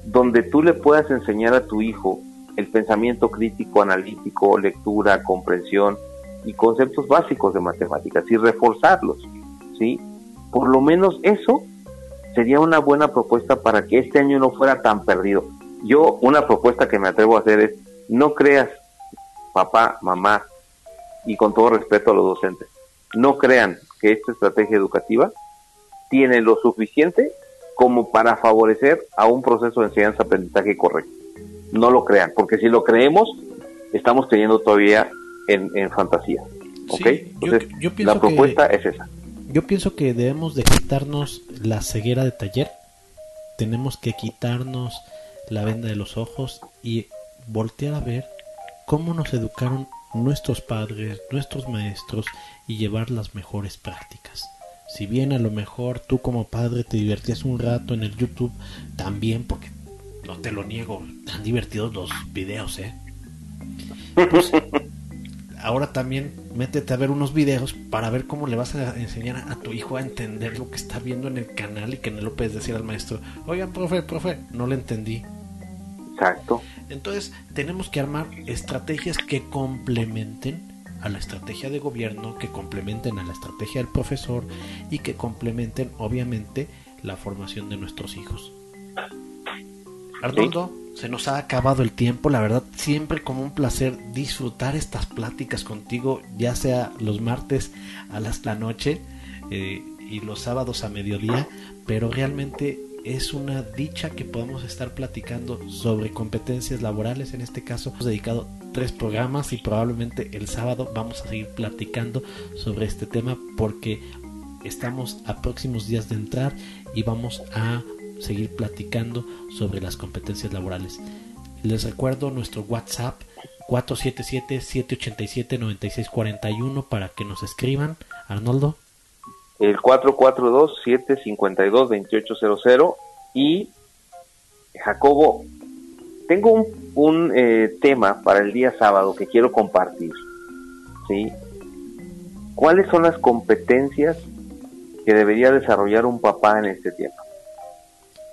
donde tú le puedas enseñar a tu hijo el pensamiento crítico, analítico, lectura, comprensión y conceptos básicos de matemáticas y reforzarlos, ¿sí? Por lo menos eso sería una buena propuesta para que este año no fuera tan perdido. Yo una propuesta que me atrevo a hacer es no creas papá, mamá y con todo respeto a los docentes, no crean que esta estrategia educativa tiene lo suficiente como para favorecer a un proceso de enseñanza-aprendizaje correcto. No lo crean, porque si lo creemos, estamos teniendo todavía en, fantasía. ¿Ok? Entonces, la propuesta es esa. Yo pienso que debemos de quitarnos la ceguera de taller, tenemos que quitarnos la venda de los ojos y voltear a ver cómo nos educaron nuestros padres, nuestros maestros y llevar las mejores prácticas. Si bien a lo mejor tú como padre te divertías un rato en el YouTube, también porque no te lo niego, tan divertidos los videos, ¿eh? Pues, <laughs> ahora también métete a ver unos videos para ver cómo le vas a enseñar a tu hijo a entender lo que está viendo en el canal y que no lo puedes decir al maestro, oigan, profe, profe, no lo entendí. Exacto. Entonces tenemos que armar estrategias que complementen a la estrategia de gobierno, que complementen a la estrategia del profesor y que complementen obviamente la formación de nuestros hijos. Arnoldo, se nos ha acabado el tiempo, la verdad siempre como un placer disfrutar estas pláticas contigo, ya sea los martes a las la noche eh, y los sábados a mediodía, pero realmente es una dicha que podamos estar platicando sobre competencias laborales. En este caso, hemos dedicado tres programas y probablemente el sábado vamos a seguir platicando sobre este tema porque estamos a próximos días de entrar y vamos a seguir platicando sobre las competencias laborales. Les recuerdo nuestro WhatsApp 477-787-9641 para que nos escriban. Arnoldo el 442-752-2800 y Jacobo, tengo un, un eh, tema para el día sábado que quiero compartir. ¿sí? ¿Cuáles son las competencias que debería desarrollar un papá en este tiempo?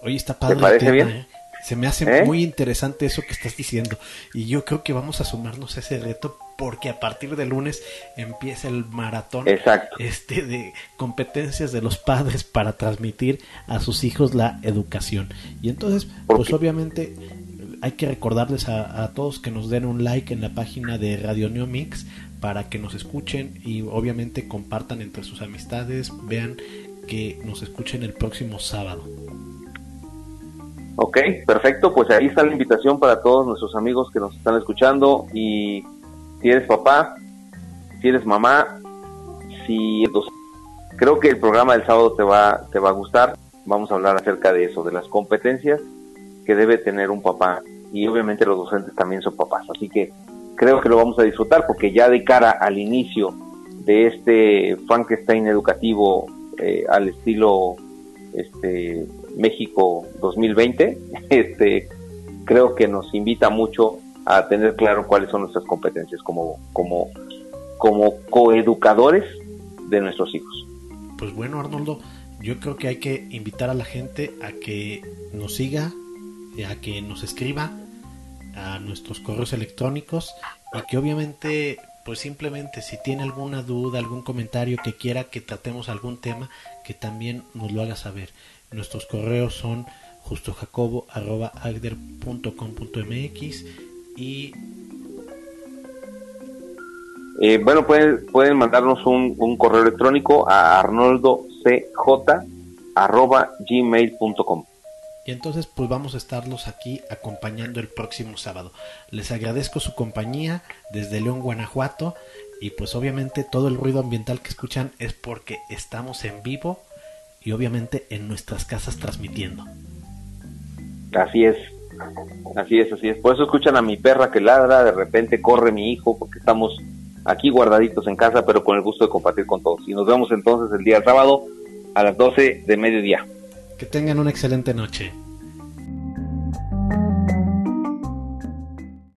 Oye, está padre. ¿Te parece bien? ¿eh? Se me hace ¿Eh? muy interesante eso que estás diciendo. Y yo creo que vamos a sumarnos a ese reto porque a partir de lunes empieza el maratón este de competencias de los padres para transmitir a sus hijos la educación. Y entonces, pues obviamente hay que recordarles a, todos que nos den un like en la página de Radio Neomix para que nos escuchen y obviamente compartan entre sus amistades, vean que nos escuchen el próximo sábado. Ok, perfecto, pues ahí está la invitación para todos nuestros amigos que nos están escuchando y si eres papá, si eres mamá, si creo que el programa del sábado te va te va a gustar. Vamos a hablar acerca de eso, de las competencias que debe tener un papá. Y obviamente los docentes también son papás, así que creo que lo vamos a disfrutar porque ya de cara al inicio de este Frankenstein educativo eh, al estilo este México 2020, <laughs> este creo que nos invita mucho a tener claro cuáles son nuestras competencias como, como, como coeducadores de nuestros hijos. Pues bueno, Arnoldo, yo creo que hay que invitar a la gente a que nos siga, a que nos escriba a nuestros correos electrónicos y que obviamente pues simplemente si tiene alguna duda, algún comentario que quiera que tratemos algún tema, que también nos lo haga saber. Nuestros correos son justojacobo.agder.com.mx y eh, bueno, pueden, pueden mandarnos un, un correo electrónico a arnoldocj.gmail.com. Y entonces pues vamos a estarlos aquí acompañando el próximo sábado. Les agradezco su compañía desde León, Guanajuato. Y pues obviamente todo el ruido ambiental que escuchan es porque estamos en vivo y obviamente en nuestras casas transmitiendo. Así es, así es, así es. Por eso escuchan a mi perra que ladra, de repente corre mi hijo porque estamos aquí guardaditos en casa, pero con el gusto de compartir con todos. Y nos vemos entonces el día sábado a las 12 de mediodía. Que tengan una excelente noche.